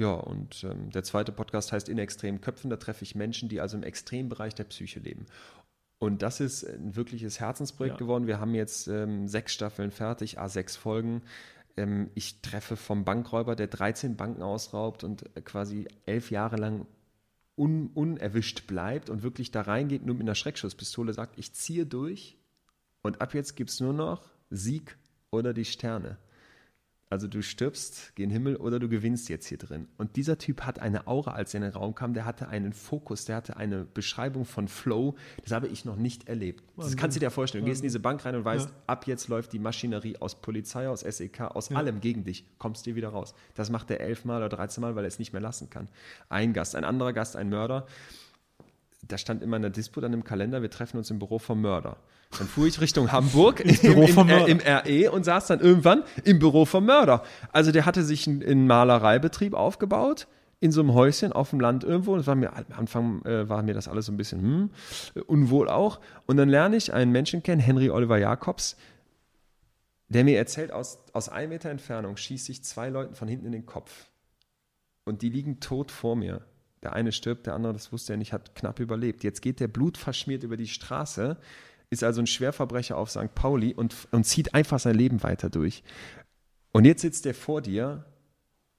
Ja, und ähm, der zweite Podcast heißt In extremen Köpfen. Da treffe ich Menschen, die also im Extrembereich der Psyche leben. Und das ist ein wirkliches Herzensprojekt ja. geworden. Wir haben jetzt ähm, sechs Staffeln fertig, a sechs Folgen. Ähm, ich treffe vom Bankräuber, der 13 Banken ausraubt und äh, quasi elf Jahre lang un unerwischt bleibt und wirklich da reingeht, nur mit einer Schreckschusspistole sagt, ich ziehe durch und ab jetzt gibt es nur noch Sieg oder die Sterne. Also du stirbst, geh in den Himmel oder du gewinnst jetzt hier drin. Und dieser Typ hat eine Aura, als er in den Raum kam, der hatte einen Fokus, der hatte eine Beschreibung von Flow, das habe ich noch nicht erlebt. Das kannst du dir vorstellen. Du gehst in diese Bank rein und weißt, ja. ab jetzt läuft die Maschinerie aus Polizei, aus SEK, aus ja. allem gegen dich, kommst dir wieder raus. Das macht er elfmal oder dreizehnmal, weil er es nicht mehr lassen kann. Ein Gast, ein anderer Gast, ein Mörder. Da stand immer in der Dispo dann im Kalender, wir treffen uns im Büro vom Mörder. Dann fuhr ich Richtung Hamburg [LAUGHS] im, Büro vom im, im, RE und saß dann irgendwann im Büro vom Mörder. Also der hatte sich einen, Malereibetrieb aufgebaut in so einem Häuschen auf dem Land irgendwo. Das war mir am Anfang äh, war mir das alles so ein bisschen hm, unwohl auch. Und dann lerne ich einen Menschen kennen, Henry Oliver Jacobs, der mir erzählt, aus, aus einem Meter Entfernung schieße ich zwei Leuten von hinten in den Kopf. Und die liegen tot vor mir. Der eine stirbt, der andere, das wusste er nicht, hat knapp überlebt. Jetzt geht der Blut verschmiert über die Straße ist also ein Schwerverbrecher auf St. Pauli und, und zieht einfach sein Leben weiter durch. Und jetzt sitzt er vor dir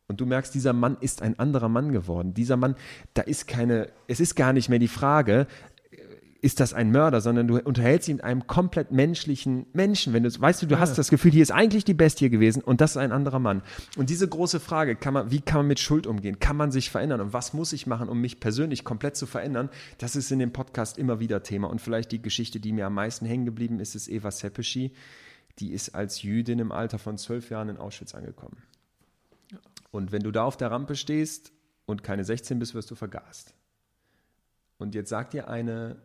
und du merkst, dieser Mann ist ein anderer Mann geworden. Dieser Mann, da ist keine, es ist gar nicht mehr die Frage, ist das ein Mörder, sondern du unterhältst ihn mit einem komplett menschlichen Menschen. Wenn du, weißt du, du ja. hast das Gefühl, hier ist eigentlich die Bestie gewesen und das ist ein anderer Mann. Und diese große Frage, kann man, wie kann man mit Schuld umgehen? Kann man sich verändern? Und was muss ich machen, um mich persönlich komplett zu verändern? Das ist in dem Podcast immer wieder Thema. Und vielleicht die Geschichte, die mir am meisten hängen geblieben ist, ist Eva Sepeschi. Die ist als Jüdin im Alter von zwölf Jahren in Auschwitz angekommen. Und wenn du da auf der Rampe stehst und keine 16 bist, wirst du vergast. Und jetzt sagt dir eine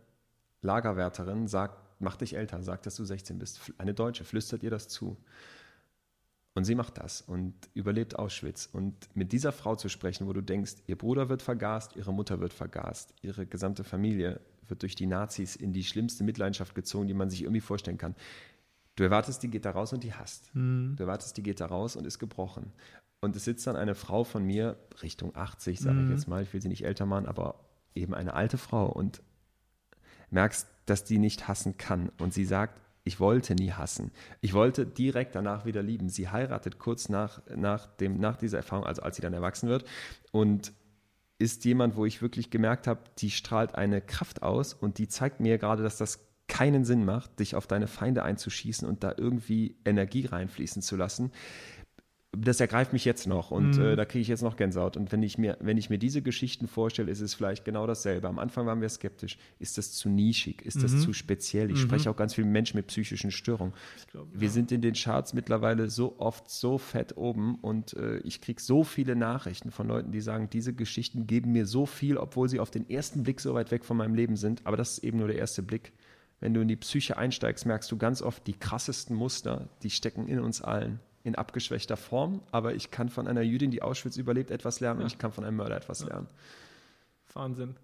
Lagerwärterin sagt, mach dich älter, sagt, dass du 16 bist. Eine Deutsche flüstert ihr das zu. Und sie macht das und überlebt Auschwitz. Und mit dieser Frau zu sprechen, wo du denkst, ihr Bruder wird vergast, ihre Mutter wird vergast, ihre gesamte Familie wird durch die Nazis in die schlimmste Mitleidenschaft gezogen, die man sich irgendwie vorstellen kann. Du erwartest, die geht da raus und die hasst. Mhm. Du erwartest, die geht da raus und ist gebrochen. Und es sitzt dann eine Frau von mir, Richtung 80, sage mhm. ich jetzt mal, ich will sie nicht älter machen, aber eben eine alte Frau. Und merkst, dass die nicht hassen kann. Und sie sagt, ich wollte nie hassen. Ich wollte direkt danach wieder lieben. Sie heiratet kurz nach, nach, dem, nach dieser Erfahrung, also als sie dann erwachsen wird. Und ist jemand, wo ich wirklich gemerkt habe, die strahlt eine Kraft aus und die zeigt mir gerade, dass das keinen Sinn macht, dich auf deine Feinde einzuschießen und da irgendwie Energie reinfließen zu lassen das ergreift mich jetzt noch und mhm. äh, da kriege ich jetzt noch Gänsehaut. Und wenn ich, mir, wenn ich mir diese Geschichten vorstelle, ist es vielleicht genau dasselbe. Am Anfang waren wir skeptisch. Ist das zu nischig? Ist das mhm. zu speziell? Ich mhm. spreche auch ganz viel mit Menschen mit psychischen Störungen. Glaub, wir ja. sind in den Charts mittlerweile so oft so fett oben und äh, ich kriege so viele Nachrichten von Leuten, die sagen, diese Geschichten geben mir so viel, obwohl sie auf den ersten Blick so weit weg von meinem Leben sind. Aber das ist eben nur der erste Blick. Wenn du in die Psyche einsteigst, merkst du ganz oft die krassesten Muster, die stecken in uns allen in abgeschwächter Form, aber ich kann von einer Jüdin, die Auschwitz überlebt, etwas lernen ja. und ich kann von einem Mörder etwas ja. lernen. Wahnsinn.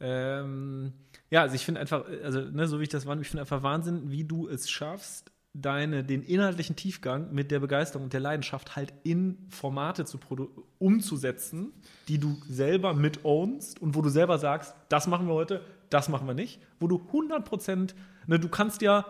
Ähm, ja, also ich finde einfach, also ne, so wie ich das war, ich finde einfach Wahnsinn, wie du es schaffst, deine, den inhaltlichen Tiefgang mit der Begeisterung und der Leidenschaft halt in Formate zu umzusetzen, die du selber mit ownst und wo du selber sagst, das machen wir heute, das machen wir nicht, wo du 100 Prozent, ne, du kannst ja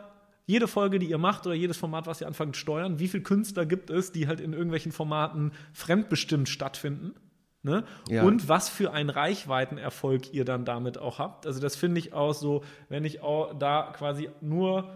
jede Folge, die ihr macht oder jedes Format, was ihr anfangt steuern, wie viele Künstler gibt es, die halt in irgendwelchen Formaten fremdbestimmt stattfinden? Ne? Ja. Und was für einen Reichweitenerfolg ihr dann damit auch habt. Also das finde ich auch so, wenn ich auch da quasi nur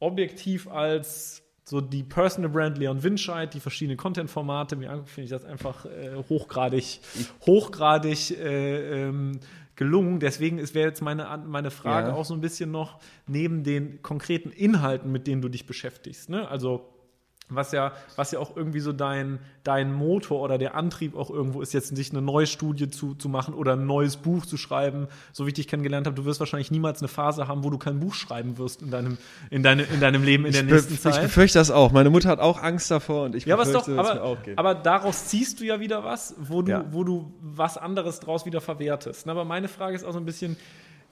objektiv als so die Personal Brand Leon Winscheid, die verschiedenen Content-Formate, mir finde ich das einfach äh, hochgradig, hochgradig äh, ähm, gelungen. Deswegen wäre jetzt meine, meine Frage ja. auch so ein bisschen noch neben den konkreten Inhalten, mit denen du dich beschäftigst. Ne? Also was ja, was ja auch irgendwie so dein, dein Motor oder der Antrieb auch irgendwo ist, jetzt sich eine neue Studie zu, zu machen oder ein neues Buch zu schreiben. So wie ich dich kennengelernt habe, du wirst wahrscheinlich niemals eine Phase haben, wo du kein Buch schreiben wirst in deinem, in deine, in deinem Leben in der ich nächsten Zeit. Ich befürchte das auch. Meine Mutter hat auch Angst davor und ich ja, befürchte, dass es mir auch geht. Aber daraus ziehst du ja wieder was, wo du, ja. wo du was anderes draus wieder verwertest. Aber meine Frage ist auch so ein bisschen,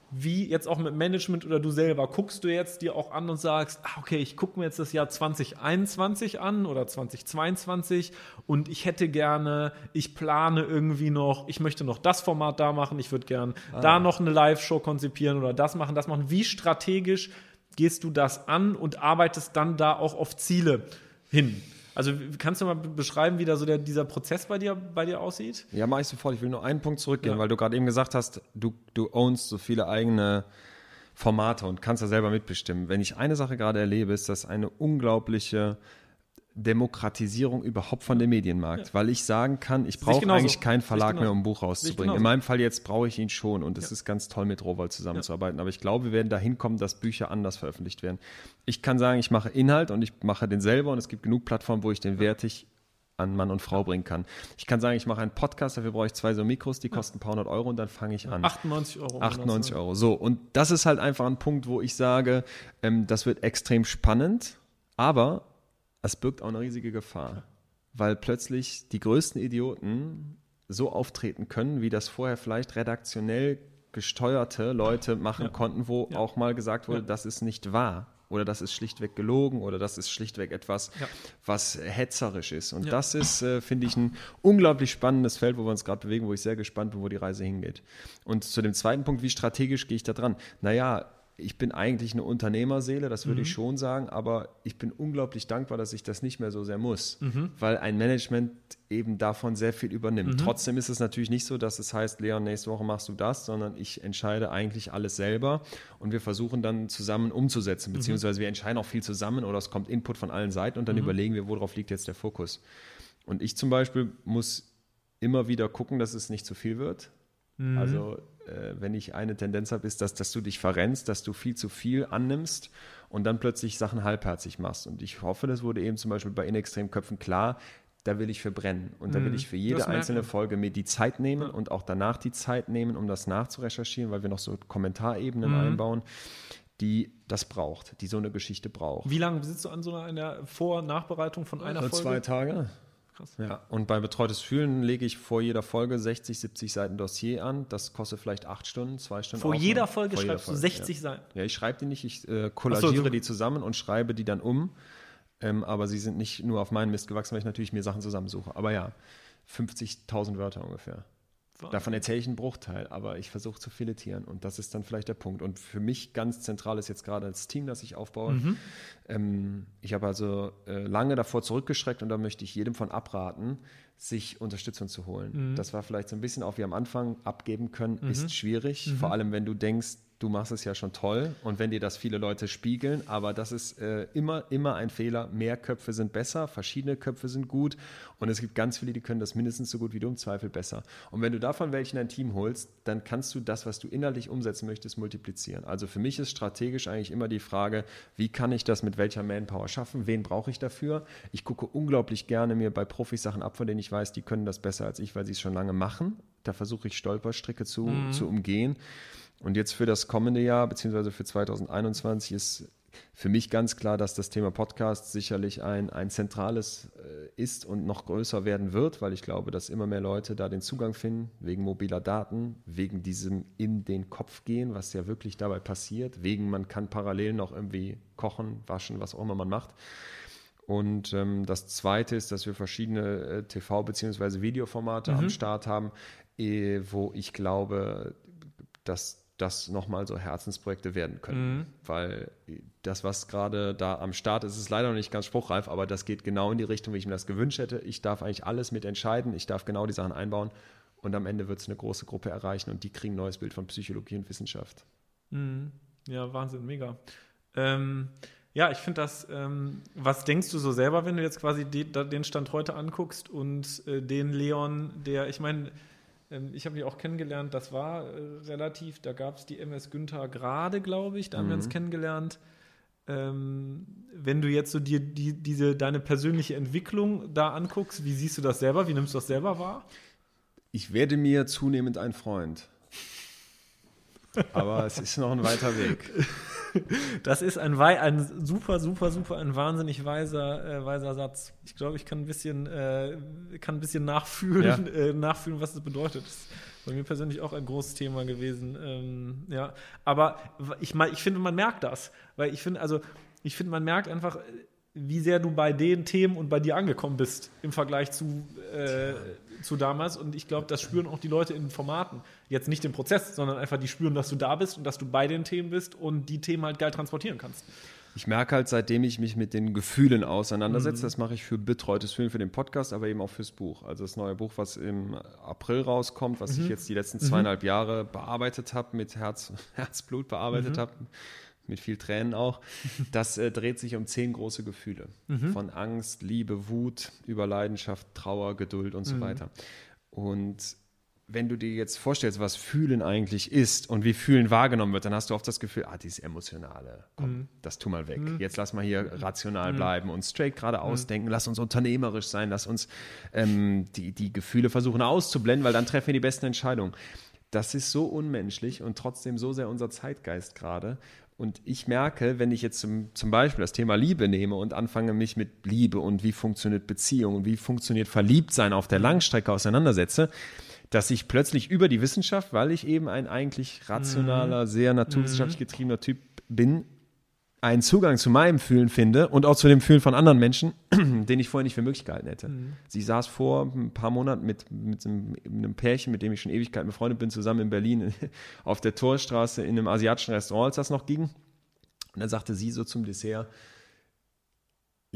wie jetzt auch mit Management oder du selber, guckst du jetzt dir auch an und sagst, ah, okay, ich gucke mir jetzt das Jahr 2021 an oder 2022 und ich hätte gerne, ich plane irgendwie noch, ich möchte noch das Format da machen, ich würde gern ah. da noch eine Live-Show konzipieren oder das machen, das machen. Wie strategisch gehst du das an und arbeitest dann da auch auf Ziele hin? Also kannst du mal beschreiben, wie da so der, dieser Prozess bei dir, bei dir aussieht? Ja, mache ich sofort. Ich will nur einen Punkt zurückgehen, ja. weil du gerade eben gesagt hast, du, du ownst so viele eigene Formate und kannst da selber mitbestimmen. Wenn ich eine Sache gerade erlebe, ist das eine unglaubliche Demokratisierung überhaupt von dem Medienmarkt, ja. weil ich sagen kann, ich brauche eigentlich keinen Verlag mehr, um ein Buch rauszubringen. In meinem Fall jetzt brauche ich ihn schon und es ja. ist ganz toll, mit Rowold zusammenzuarbeiten. Ja. Aber ich glaube, wir werden dahin kommen, dass Bücher anders veröffentlicht werden. Ich kann sagen, ich mache Inhalt und ich mache den selber und es gibt genug Plattformen, wo ich den wertig an Mann und Frau bringen kann. Ich kann sagen, ich mache einen Podcast, dafür brauche ich zwei so Mikros, die kosten ein paar hundert Euro und dann fange ich an. 98 Euro. 98 Euro. So, und das ist halt einfach ein Punkt, wo ich sage, ähm, das wird extrem spannend, aber es birgt auch eine riesige Gefahr, weil plötzlich die größten Idioten so auftreten können, wie das vorher vielleicht redaktionell gesteuerte Leute machen ja. konnten, wo ja. auch mal gesagt wurde, ja. das ist nicht wahr oder das ist schlichtweg gelogen oder das ist schlichtweg etwas, was hetzerisch ist. Und das ist, äh, finde ich, ein unglaublich spannendes Feld, wo wir uns gerade bewegen, wo ich sehr gespannt bin, wo die Reise hingeht. Und zu dem zweiten Punkt, wie strategisch gehe ich da dran? Naja, ich bin eigentlich eine Unternehmerseele, das würde mhm. ich schon sagen, aber ich bin unglaublich dankbar, dass ich das nicht mehr so sehr muss, mhm. weil ein Management eben davon sehr viel übernimmt. Mhm. Trotzdem ist es natürlich nicht so, dass es heißt, Leon, nächste Woche machst du das, sondern ich entscheide eigentlich alles selber und wir versuchen dann zusammen umzusetzen, mhm. beziehungsweise wir entscheiden auch viel zusammen oder es kommt Input von allen Seiten und dann mhm. überlegen wir, worauf liegt jetzt der Fokus. Und ich zum Beispiel muss immer wieder gucken, dass es nicht zu viel wird. Mhm. Also wenn ich eine Tendenz habe, ist, dass, dass du dich verrennst, dass du viel zu viel annimmst und dann plötzlich Sachen halbherzig machst. Und ich hoffe, das wurde eben zum Beispiel bei Inextremköpfen klar, da will ich für brennen. Und da will mhm. ich für jede einzelne Folge mir die Zeit nehmen und auch danach die Zeit nehmen, um das nachzurecherchieren, weil wir noch so Kommentarebenen mhm. einbauen, die das braucht, die so eine Geschichte braucht. Wie lange sitzt du an so einer Vor- und Nachbereitung von einer also Folge? Zwei Tage. Krass. Ja, und bei Betreutes Fühlen lege ich vor jeder Folge 60, 70 Seiten Dossier an. Das kostet vielleicht acht Stunden, zwei Stunden. Vor Aufwand. jeder Folge vor schreibst jeder Folge, du 60 ja. Seiten? Ja, ich schreibe die nicht, ich äh, kollagiere so, die zusammen und schreibe die dann um. Ähm, aber sie sind nicht nur auf meinen Mist gewachsen, weil ich natürlich mir Sachen zusammensuche. Aber ja, 50.000 Wörter ungefähr. Davon erzähle ich einen Bruchteil, aber ich versuche zu filetieren und das ist dann vielleicht der Punkt. Und für mich ganz zentral ist jetzt gerade das Team, das ich aufbaue. Mhm. Ähm, ich habe also äh, lange davor zurückgeschreckt und da möchte ich jedem von abraten, sich Unterstützung zu holen. Mhm. Das war vielleicht so ein bisschen auch wie am Anfang abgeben können, mhm. ist schwierig, mhm. vor allem wenn du denkst, du machst es ja schon toll und wenn dir das viele Leute spiegeln, aber das ist äh, immer, immer ein Fehler. Mehr Köpfe sind besser, verschiedene Köpfe sind gut und es gibt ganz viele, die können das mindestens so gut wie du, im Zweifel besser. Und wenn du davon welchen ein Team holst, dann kannst du das, was du inhaltlich umsetzen möchtest, multiplizieren. Also für mich ist strategisch eigentlich immer die Frage, wie kann ich das mit welcher Manpower schaffen, wen brauche ich dafür? Ich gucke unglaublich gerne mir bei Profis Sachen ab, von denen ich weiß, die können das besser als ich, weil sie es schon lange machen. Da versuche ich Stolperstricke zu, mhm. zu umgehen. Und jetzt für das kommende Jahr, beziehungsweise für 2021, ist für mich ganz klar, dass das Thema Podcast sicherlich ein, ein zentrales äh, ist und noch größer werden wird, weil ich glaube, dass immer mehr Leute da den Zugang finden, wegen mobiler Daten, wegen diesem in den Kopf gehen, was ja wirklich dabei passiert, wegen man kann parallel noch irgendwie kochen, waschen, was auch immer man macht. Und ähm, das Zweite ist, dass wir verschiedene äh, TV- bzw. Videoformate mhm. am Start haben, eh, wo ich glaube, dass das nochmal so Herzensprojekte werden können. Mhm. Weil das, was gerade da am Start ist, ist leider noch nicht ganz spruchreif, aber das geht genau in die Richtung, wie ich mir das gewünscht hätte. Ich darf eigentlich alles mitentscheiden, ich darf genau die Sachen einbauen und am Ende wird es eine große Gruppe erreichen und die kriegen ein neues Bild von Psychologie und Wissenschaft. Mhm. Ja, Wahnsinn, mega. Ähm, ja, ich finde das, ähm, was denkst du so selber, wenn du jetzt quasi die, den Stand heute anguckst und äh, den Leon, der, ich meine, ähm, ich habe ihn auch kennengelernt, das war äh, relativ, da gab es die MS Günther gerade, glaube ich, da haben mhm. wir uns kennengelernt. Ähm, wenn du jetzt so dir die, diese, deine persönliche Entwicklung da anguckst, wie siehst du das selber? Wie nimmst du das selber wahr? Ich werde mir zunehmend ein Freund. Aber es ist noch ein weiter Weg. [LAUGHS] Das ist ein, ein super, super, super, ein wahnsinnig weiser, äh, weiser Satz. Ich glaube, ich kann ein bisschen, äh, kann ein bisschen nachfühlen, ja. äh, nachfühlen, was das bedeutet. Das ist bei mir persönlich auch ein großes Thema gewesen. Ähm, ja, aber ich, ich finde, man merkt das, weil ich finde, also ich finde, man merkt einfach, wie sehr du bei den Themen und bei dir angekommen bist im Vergleich zu, äh, zu damals. Und ich glaube, das spüren auch die Leute in den Formaten. Jetzt nicht im Prozess, sondern einfach die spüren, dass du da bist und dass du bei den Themen bist und die Themen halt geil transportieren kannst. Ich merke halt, seitdem ich mich mit den Gefühlen auseinandersetze, mhm. das mache ich für Betreutes Fühlen für den Podcast, aber eben auch fürs Buch. Also das neue Buch, was im April rauskommt, was mhm. ich jetzt die letzten zweieinhalb mhm. Jahre bearbeitet habe, mit Herz, [LAUGHS] Herzblut bearbeitet mhm. habe mit viel Tränen auch. [LAUGHS] Das äh, dreht sich um zehn große Gefühle. Mhm. Von Angst, Liebe, Wut, über Leidenschaft, Trauer, Geduld und so Mhm. weiter. Und wenn du dir jetzt vorstellst, was Fühlen eigentlich ist und wie Fühlen wahrgenommen wird, dann hast du oft das Gefühl, ah, dieses Emotionale, komm, Mhm. das tu mal weg. Jetzt lass mal hier rational bleiben und straight geradeaus denken, lass uns unternehmerisch sein, lass uns ähm, die, die Gefühle versuchen auszublenden, weil dann treffen wir die besten Entscheidungen. Das ist so unmenschlich und trotzdem so sehr unser Zeitgeist gerade. Und ich merke, wenn ich jetzt zum, zum Beispiel das Thema Liebe nehme und anfange, mich mit Liebe und wie funktioniert Beziehung und wie funktioniert Verliebtsein auf der Langstrecke auseinandersetze, dass ich plötzlich über die Wissenschaft, weil ich eben ein eigentlich rationaler, sehr naturwissenschaftlich getriebener Typ bin, einen Zugang zu meinem Fühlen finde und auch zu dem Fühlen von anderen Menschen, [CLEARS THROAT] den ich vorher nicht für möglich gehalten hätte. Sie saß vor ein paar Monaten mit, mit einem, einem Pärchen, mit dem ich schon Ewigkeiten befreundet bin, zusammen in Berlin [LAUGHS] auf der Torstraße in einem asiatischen Restaurant, als das noch ging. Und dann sagte sie so zum Dessert,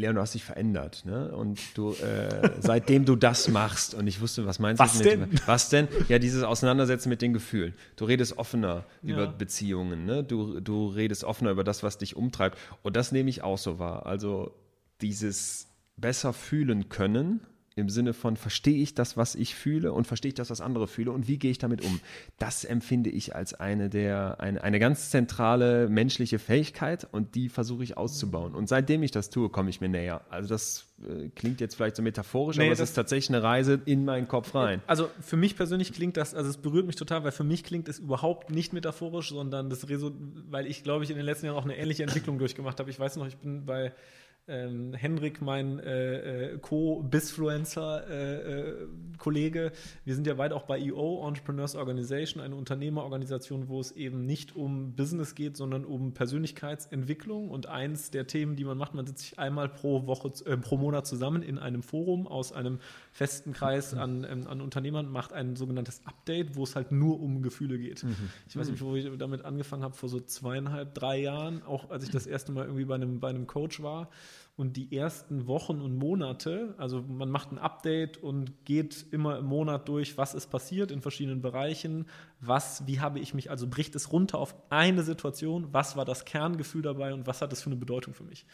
Leon, du hast dich verändert, ne? Und du, äh, seitdem du das machst, und ich wusste, was meinst Was du denn? Was denn? Ja, dieses Auseinandersetzen mit den Gefühlen. Du redest offener Ja. über Beziehungen, ne? Du, du redest offener über das, was dich umtreibt. Und das nehme ich auch so wahr. Also dieses besser fühlen können, im Sinne von, verstehe ich das, was ich fühle und verstehe ich das, was andere fühle und wie gehe ich damit um? Das empfinde ich als eine der, eine, eine ganz zentrale menschliche Fähigkeit und die versuche ich auszubauen. Und seitdem ich das tue, komme ich mir näher. Also das äh, klingt jetzt vielleicht so metaphorisch, Nee, aber es ist tatsächlich eine Reise in meinen Kopf rein. Also für mich persönlich klingt das, also es berührt mich total, weil für mich klingt es überhaupt nicht metaphorisch, sondern das Reso, weil ich glaube ich in den letzten Jahren auch eine ähnliche Entwicklung durchgemacht habe. Ich weiß noch, ich bin bei ähm, Henrik, mein äh, äh, Co-Bisfluencer-Kollege, äh, wir sind ja beide auch bei EO, Entrepreneurs Organization, eine Unternehmerorganisation, wo es eben nicht um Business geht, sondern um Persönlichkeitsentwicklung. Und eins der Themen, die man macht, man sitzt sich einmal pro Woche, äh, pro Monat zusammen in einem Forum aus einem festen Kreis an, ähm, an Unternehmern, macht ein sogenanntes Update, wo es halt nur um Gefühle geht. Ich weiß nicht, wo ich damit angefangen habe, vor so zweieinhalb, drei Jahren, auch als ich das erste Mal irgendwie bei einem, bei einem Coach war. Und die ersten Wochen und Monate, also man macht ein Update und geht immer im Monat durch, was ist passiert in verschiedenen Bereichen, was, wie habe ich mich, also bricht es runter auf eine Situation, was war das Kerngefühl dabei und was hat es für eine Bedeutung für mich.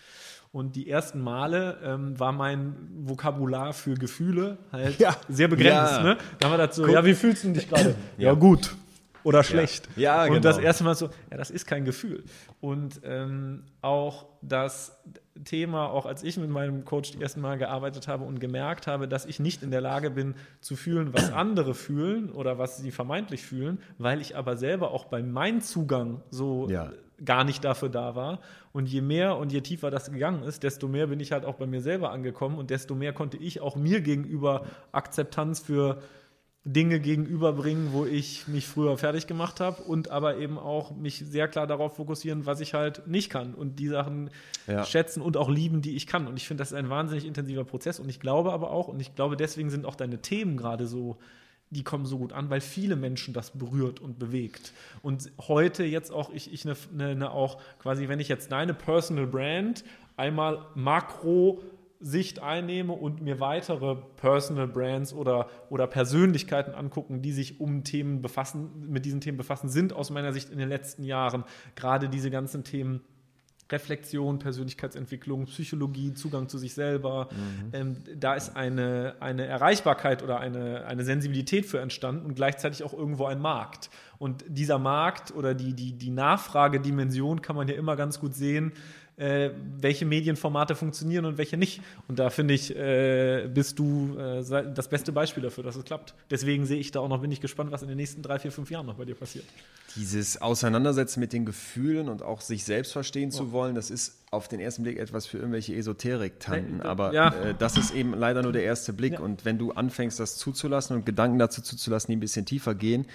Und die ersten Male ähm, war mein Vokabular für Gefühle halt Ja. sehr begrenzt. Ja. Ne? Da haben wir dazu, ja, wie fühlst du dich [LAUGHS] gerade? Ja. ja, gut. Oder schlecht. Ja, Und genau. das erste Mal so, ja, das ist kein Gefühl. Und ähm, auch das Thema, auch als ich mit meinem Coach die ersten Mal gearbeitet habe und gemerkt habe, dass ich nicht in der Lage bin zu fühlen, was andere fühlen oder was sie vermeintlich fühlen, weil ich aber selber auch bei meinem Zugang so Ja. Gar nicht dafür da war. Und je mehr und je tiefer das gegangen ist, desto mehr bin ich halt auch bei mir selber angekommen und desto mehr konnte ich auch mir gegenüber Akzeptanz für Dinge gegenüberbringen, wo ich mich früher fertig gemacht habe und aber eben auch mich sehr klar darauf fokussieren, was ich halt nicht kann und die Sachen Ja. schätzen und auch lieben, die ich kann. Und ich finde, das ist ein wahnsinnig intensiver Prozess und ich glaube aber auch, und ich glaube, deswegen sind auch deine Themen gerade so, die kommen so gut an, weil viele Menschen das berührt und bewegt. Und heute jetzt auch, ich, ich eine, eine, eine auch quasi, wenn ich jetzt deine Personal Brand einmal makro Sicht einnehme und mir weitere Personal Brands oder, oder Persönlichkeiten angucken, die sich um Themen befassen, mit diesen Themen befassen, sind aus meiner Sicht in den letzten Jahren gerade diese ganzen Themen Reflexion, Persönlichkeitsentwicklung, Psychologie, Zugang zu sich selber. Ähm, da ist eine, eine Erreichbarkeit oder eine, eine Sensibilität für entstanden und gleichzeitig auch irgendwo ein Markt. Und dieser Markt oder die, die, die Nachfragedimension kann man ja immer ganz gut sehen, äh, welche Medienformate funktionieren und welche nicht. Und da finde ich, äh, bist du äh, das beste Beispiel dafür, dass es klappt. Deswegen sehe ich da auch noch, bin ich gespannt, was in den nächsten drei, vier, fünf Jahren noch bei dir passiert. Dieses Auseinandersetzen mit den Gefühlen und auch sich selbst verstehen zu wollen, das ist auf den ersten Blick etwas für irgendwelche Esoterik-Tanten. Aber ja. äh, das ist eben leider nur der erste Blick. Ja. Und wenn du anfängst, das zuzulassen und Gedanken dazu zuzulassen, die ein bisschen tiefer gehen,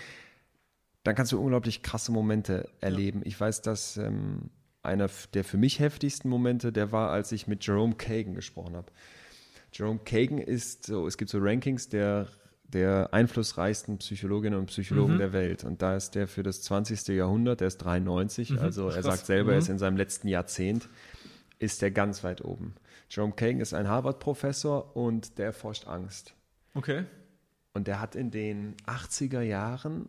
dann kannst du unglaublich krasse Momente erleben. Ich weiß, dass ähm, einer der für mich heftigsten Momente, der war, als ich mit Jerome Kagan gesprochen habe. Jerome Kagan ist so, es gibt so Rankings der, der einflussreichsten Psychologinnen und Psychologen Mhm. der Welt. Und da ist der für das 20. Jahrhundert, der ist 93, also er Mhm. Sagt selber, er Mhm. ist in seinem letzten Jahrzehnt, ist der ganz weit oben. Jerome Kagan ist ein Harvard-Professor und der erforscht Angst. Okay. Und der hat in den 80er Jahren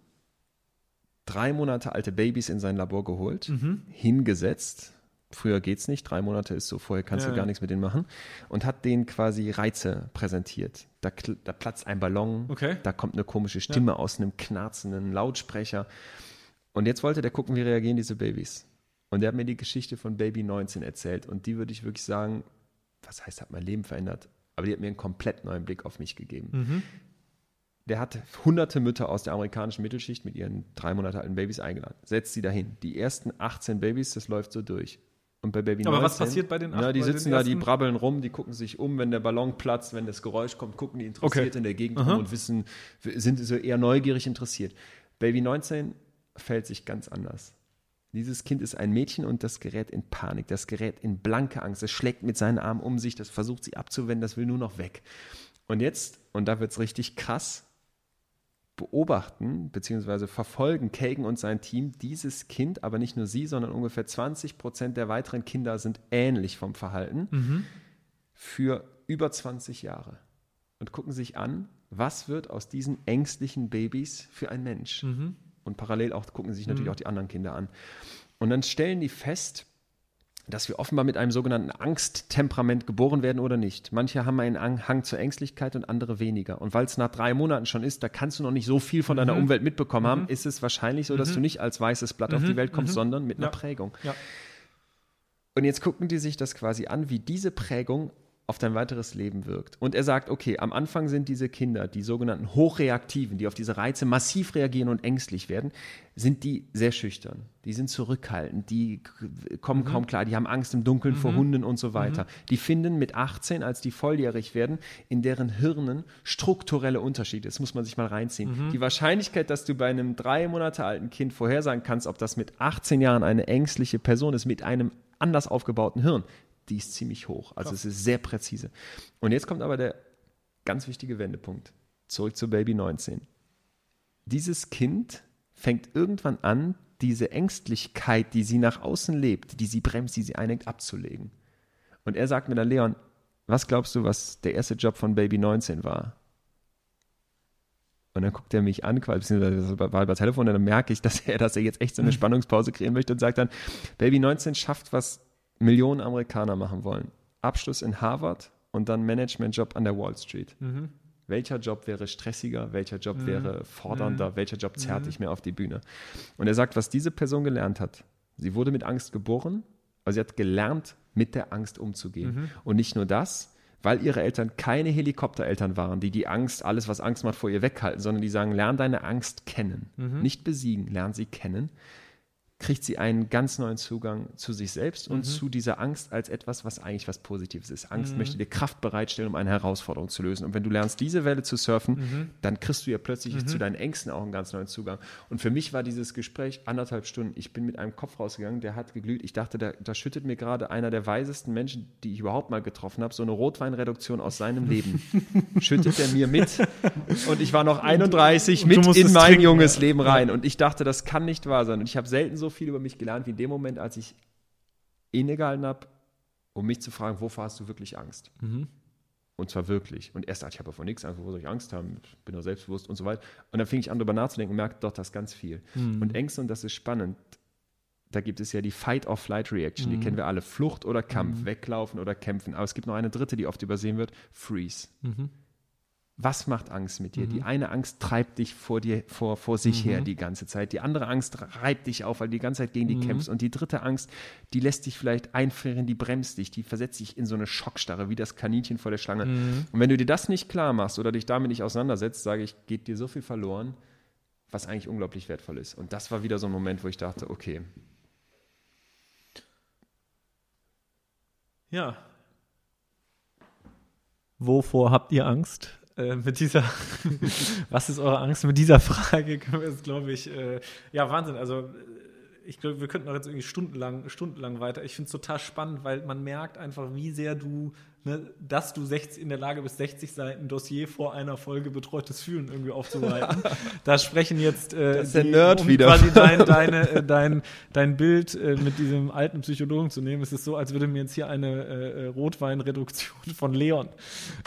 drei Monate alte Babys in sein Labor geholt, Mhm. hingesetzt. Früher geht's nicht, drei Monate ist so, vorher kannst Ja, du gar ja. nichts mit denen machen. Und hat denen quasi Reize präsentiert. Da, da platzt ein Ballon, Okay. da kommt eine komische Stimme aus einem knarzenden Lautsprecher. Und jetzt wollte der gucken, wie reagieren diese Babys. Und der hat mir die Geschichte von Baby 19 erzählt. Und die würde ich wirklich sagen, was heißt, hat mein Leben verändert? Aber die hat mir einen komplett neuen Blick auf mich gegeben. Mhm. Der hat hunderte Mütter aus der amerikanischen Mittelschicht mit ihren drei Monate alten Babys eingeladen. Setzt sie dahin. Die ersten 18 Babys, das läuft so durch. Und bei Baby Aber 19, was passiert bei den acht- Na, die sitzen da, die brabbeln rum, die gucken sich um, wenn der Ballon platzt, wenn das Geräusch kommt, gucken die interessiert Okay. in der Gegend Aha. rum und wissen, sind so eher neugierig interessiert. Baby 19 fällt sich ganz anders. Dieses Kind ist ein Mädchen und das gerät in Panik, das gerät in blanke Angst, es schlägt mit seinen Armen um sich, das versucht sie abzuwenden, das will nur noch weg. Und jetzt, und da wird es richtig krass, beobachten bzw. verfolgen Kagan und sein Team dieses Kind, aber nicht nur sie, sondern ungefähr 20 Prozent der weiteren Kinder sind ähnlich vom Verhalten Mhm. für über 20 Jahre und gucken sich an, was wird aus diesen ängstlichen Babys für ein Mensch. Mhm. Und parallel auch gucken sie sich natürlich auch die anderen Kinder an. Und dann stellen die fest, dass wir offenbar mit einem sogenannten Angsttemperament geboren werden oder nicht. Manche haben einen Ang- Hang zur Ängstlichkeit und andere weniger. Und weil es nach drei Monaten schon ist, da kannst du noch nicht so viel von Mhm. deiner Umwelt mitbekommen haben, ist es wahrscheinlich so, dass du nicht als weißes Blatt auf die Welt kommst, sondern mit einer Mhm. Ja. Prägung. Ja. Und jetzt gucken die sich das quasi an, wie diese Prägung auf dein weiteres Leben wirkt. Und er sagt, okay, am Anfang sind diese Kinder, die sogenannten Hochreaktiven, die auf diese Reize massiv reagieren und ängstlich werden, sind die sehr schüchtern. Die sind zurückhaltend, die kommen kaum klar, die haben Angst im Dunkeln vor Hunden und so weiter. Die finden mit 18, als die volljährig werden, in deren Hirnen strukturelle Unterschiede. Das muss man sich mal reinziehen. Die Wahrscheinlichkeit, dass du bei einem drei Monate alten Kind vorhersagen kannst, ob das mit 18 Jahren eine ängstliche Person ist, mit einem anders aufgebauten Hirn, die ist ziemlich hoch. Also es ist sehr präzise. Und jetzt kommt aber der ganz wichtige Wendepunkt. Zurück zu Baby 19. Dieses Kind fängt irgendwann an, diese Ängstlichkeit, die sie nach außen lebt, die sie bremst, die sie einengt, abzulegen. Und er sagt mir dann, Leon, was glaubst du, was der erste Job von Baby 19 war? Und dann guckt er mich an, quasi, beziehungsweise war über Telefon, und dann merke ich, dass er, dass er jetzt echt so eine [LAUGHS] Spannungspause kreieren möchte und sagt dann, Baby 19 schafft, was Millionen Amerikaner machen wollen. Abschluss in Harvard und dann Managementjob an der Wall Street. Mhm. Welcher Job wäre stressiger? Welcher Job wäre fordernder? Welcher Job zerrt dich mehr auf die Bühne? Und er sagt, was diese Person gelernt hat. Sie wurde mit Angst geboren, aber sie hat gelernt, mit der Angst umzugehen. Und nicht nur das, weil ihre Eltern keine Helikoptereltern waren, die die Angst, alles was Angst macht, vor ihr weghalten, sondern die sagen, lern deine Angst kennen. Nicht besiegen, lern sie kennen kriegt sie einen ganz neuen Zugang zu sich selbst und zu dieser Angst als etwas, was eigentlich was Positives ist. Angst möchte dir Kraft bereitstellen, um eine Herausforderung zu lösen. Und wenn du lernst, diese Welle zu surfen, dann kriegst du ja plötzlich zu deinen Ängsten auch einen ganz neuen Zugang. Und für mich war dieses Gespräch anderthalb Stunden. Ich bin mit einem Kopf rausgegangen, der hat geglüht. Ich dachte, da, da schüttet mir gerade einer der weisesten Menschen, die ich überhaupt mal getroffen habe, so eine Rotweinreduktion aus seinem Leben. [LAUGHS] schüttet er mir mit. Und ich war noch 31 und mit musst in mein trinken, junges ja. Leben rein. Und ich dachte, das kann nicht wahr sein. Und ich habe selten so viel über mich gelernt wie in dem Moment, als ich innegehalten habe, um mich zu fragen, wovor hast du wirklich Angst? Und zwar wirklich. Und erst ich, habe vor nichts Angst, wo soll ich Angst haben? Ich bin doch selbstbewusst und so weiter. Und dann fing ich an, darüber nachzudenken und merkte, doch, das ganz viel. Und Ängste, und das ist spannend, da gibt es ja die Fight-or-Flight-Reaction, die kennen wir alle. Flucht oder Kampf, weglaufen oder kämpfen. Aber es gibt noch eine dritte, die oft übersehen wird, Freeze. Was macht Angst mit dir? Die eine Angst treibt dich vor dir, vor, vor sich her die ganze Zeit. Die andere Angst reibt dich auf, weil du die ganze Zeit gegen die kämpfst. Und die dritte Angst, die lässt dich vielleicht einfrieren, die bremst dich, die versetzt dich in so eine Schockstarre, wie das Kaninchen vor der Schlange. Und wenn du dir das nicht klar machst oder dich damit nicht auseinandersetzt, sage ich, geht dir so viel verloren, was eigentlich unglaublich wertvoll ist. Und das war wieder so ein Moment, wo ich dachte, okay, Ja. Wovor habt ihr Angst? Äh, mit dieser, [LAUGHS] was ist eure Angst? Mit dieser Frage können wir jetzt, glaube ich, äh, ja, Wahnsinn. Also, äh, ich glaube, wir könnten auch jetzt irgendwie stundenlang, stundenlang weiter. Ich finde es total spannend, weil man merkt einfach, wie sehr du ne, dass du 60, in der Lage bist, 60 Seiten Dossier vor einer Folge betreutes Fühlen irgendwie aufzubereiten. [LAUGHS] da sprechen jetzt äh, das ist der Nerd um wieder. quasi dein, [LAUGHS] deine, äh, dein, dein Bild äh, mit diesem alten Psychologen zu nehmen. Es ist so, als würde mir jetzt hier eine äh, Rotweinreduktion von Leon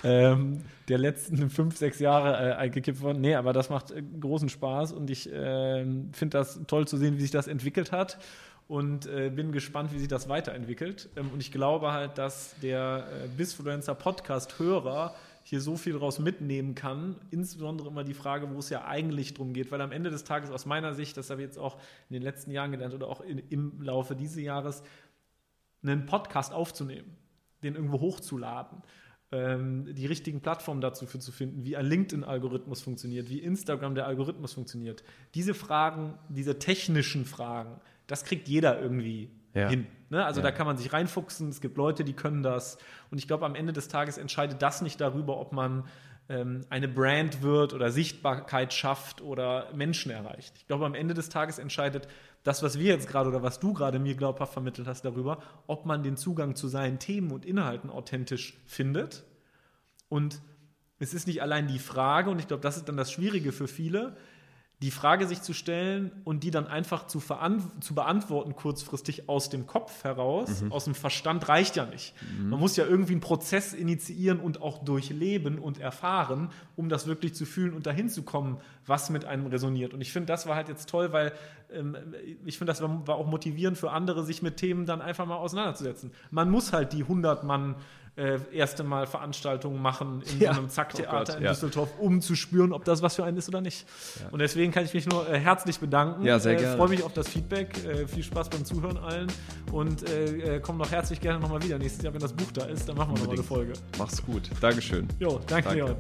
ähm, der letzten fünf, sechs Jahre äh, eingekippt worden. Nee, aber das macht äh, großen Spaß und ich äh, finde das toll zu sehen, wie sich das entwickelt hat und äh, bin gespannt, wie sich das weiterentwickelt. Ähm, und ich glaube halt, dass der äh, Bisfluencer Podcast-Hörer hier so viel daraus mitnehmen kann. Insbesondere immer die Frage, wo es ja eigentlich drum geht, weil am Ende des Tages aus meiner Sicht, das habe ich jetzt auch in den letzten Jahren gelernt oder auch in, im Laufe dieses Jahres, einen Podcast aufzunehmen, den irgendwo hochzuladen ähm, die richtigen Plattformen dazu für zu finden, wie ein LinkedIn-Algorithmus funktioniert, wie Instagram der Algorithmus funktioniert. Diese Fragen, diese technischen Fragen, das kriegt jeder irgendwie ja. hin. Ne? Also ja. da kann man sich reinfuchsen, es gibt Leute, die können das. Und ich glaube, am Ende des Tages entscheidet das nicht darüber, ob man ähm, eine Brand wird oder Sichtbarkeit schafft oder Menschen erreicht. Ich glaube, am Ende des Tages entscheidet das, was wir jetzt gerade oder was du gerade mir glaubhaft vermittelt hast darüber, ob man den Zugang zu seinen Themen und Inhalten authentisch findet. Und es ist nicht allein die Frage, und ich glaube, das ist dann das Schwierige für viele, die Frage sich zu stellen und die dann einfach zu, zu beantworten, kurzfristig aus dem Kopf heraus, mhm. aus dem Verstand, reicht ja nicht. Mhm. Man muss ja irgendwie einen Prozess initiieren und auch durchleben und erfahren, um das wirklich zu fühlen und dahin zu kommen, was mit einem resoniert. Und ich finde, das war halt jetzt toll, weil ähm, ich finde, das war, war auch motivierend für andere, sich mit Themen dann einfach mal auseinanderzusetzen. Man muss halt die 100 Mann äh, erste Mal Veranstaltungen machen in ja. so einem Zacktheater oh in ja. Düsseldorf, um zu spüren, ob das was für einen ist oder nicht. Ja. Und deswegen kann ich mich nur äh, herzlich bedanken. Ja, sehr äh, gerne. Freue mich auf das Feedback. Äh, viel Spaß beim Zuhören allen. Und äh, komm doch herzlich gerne nochmal wieder. Nächstes Jahr, wenn das Buch da ist, dann machen wir nochmal eine Folge. Mach's gut. Dankeschön. Jo, danke, danke. Leon.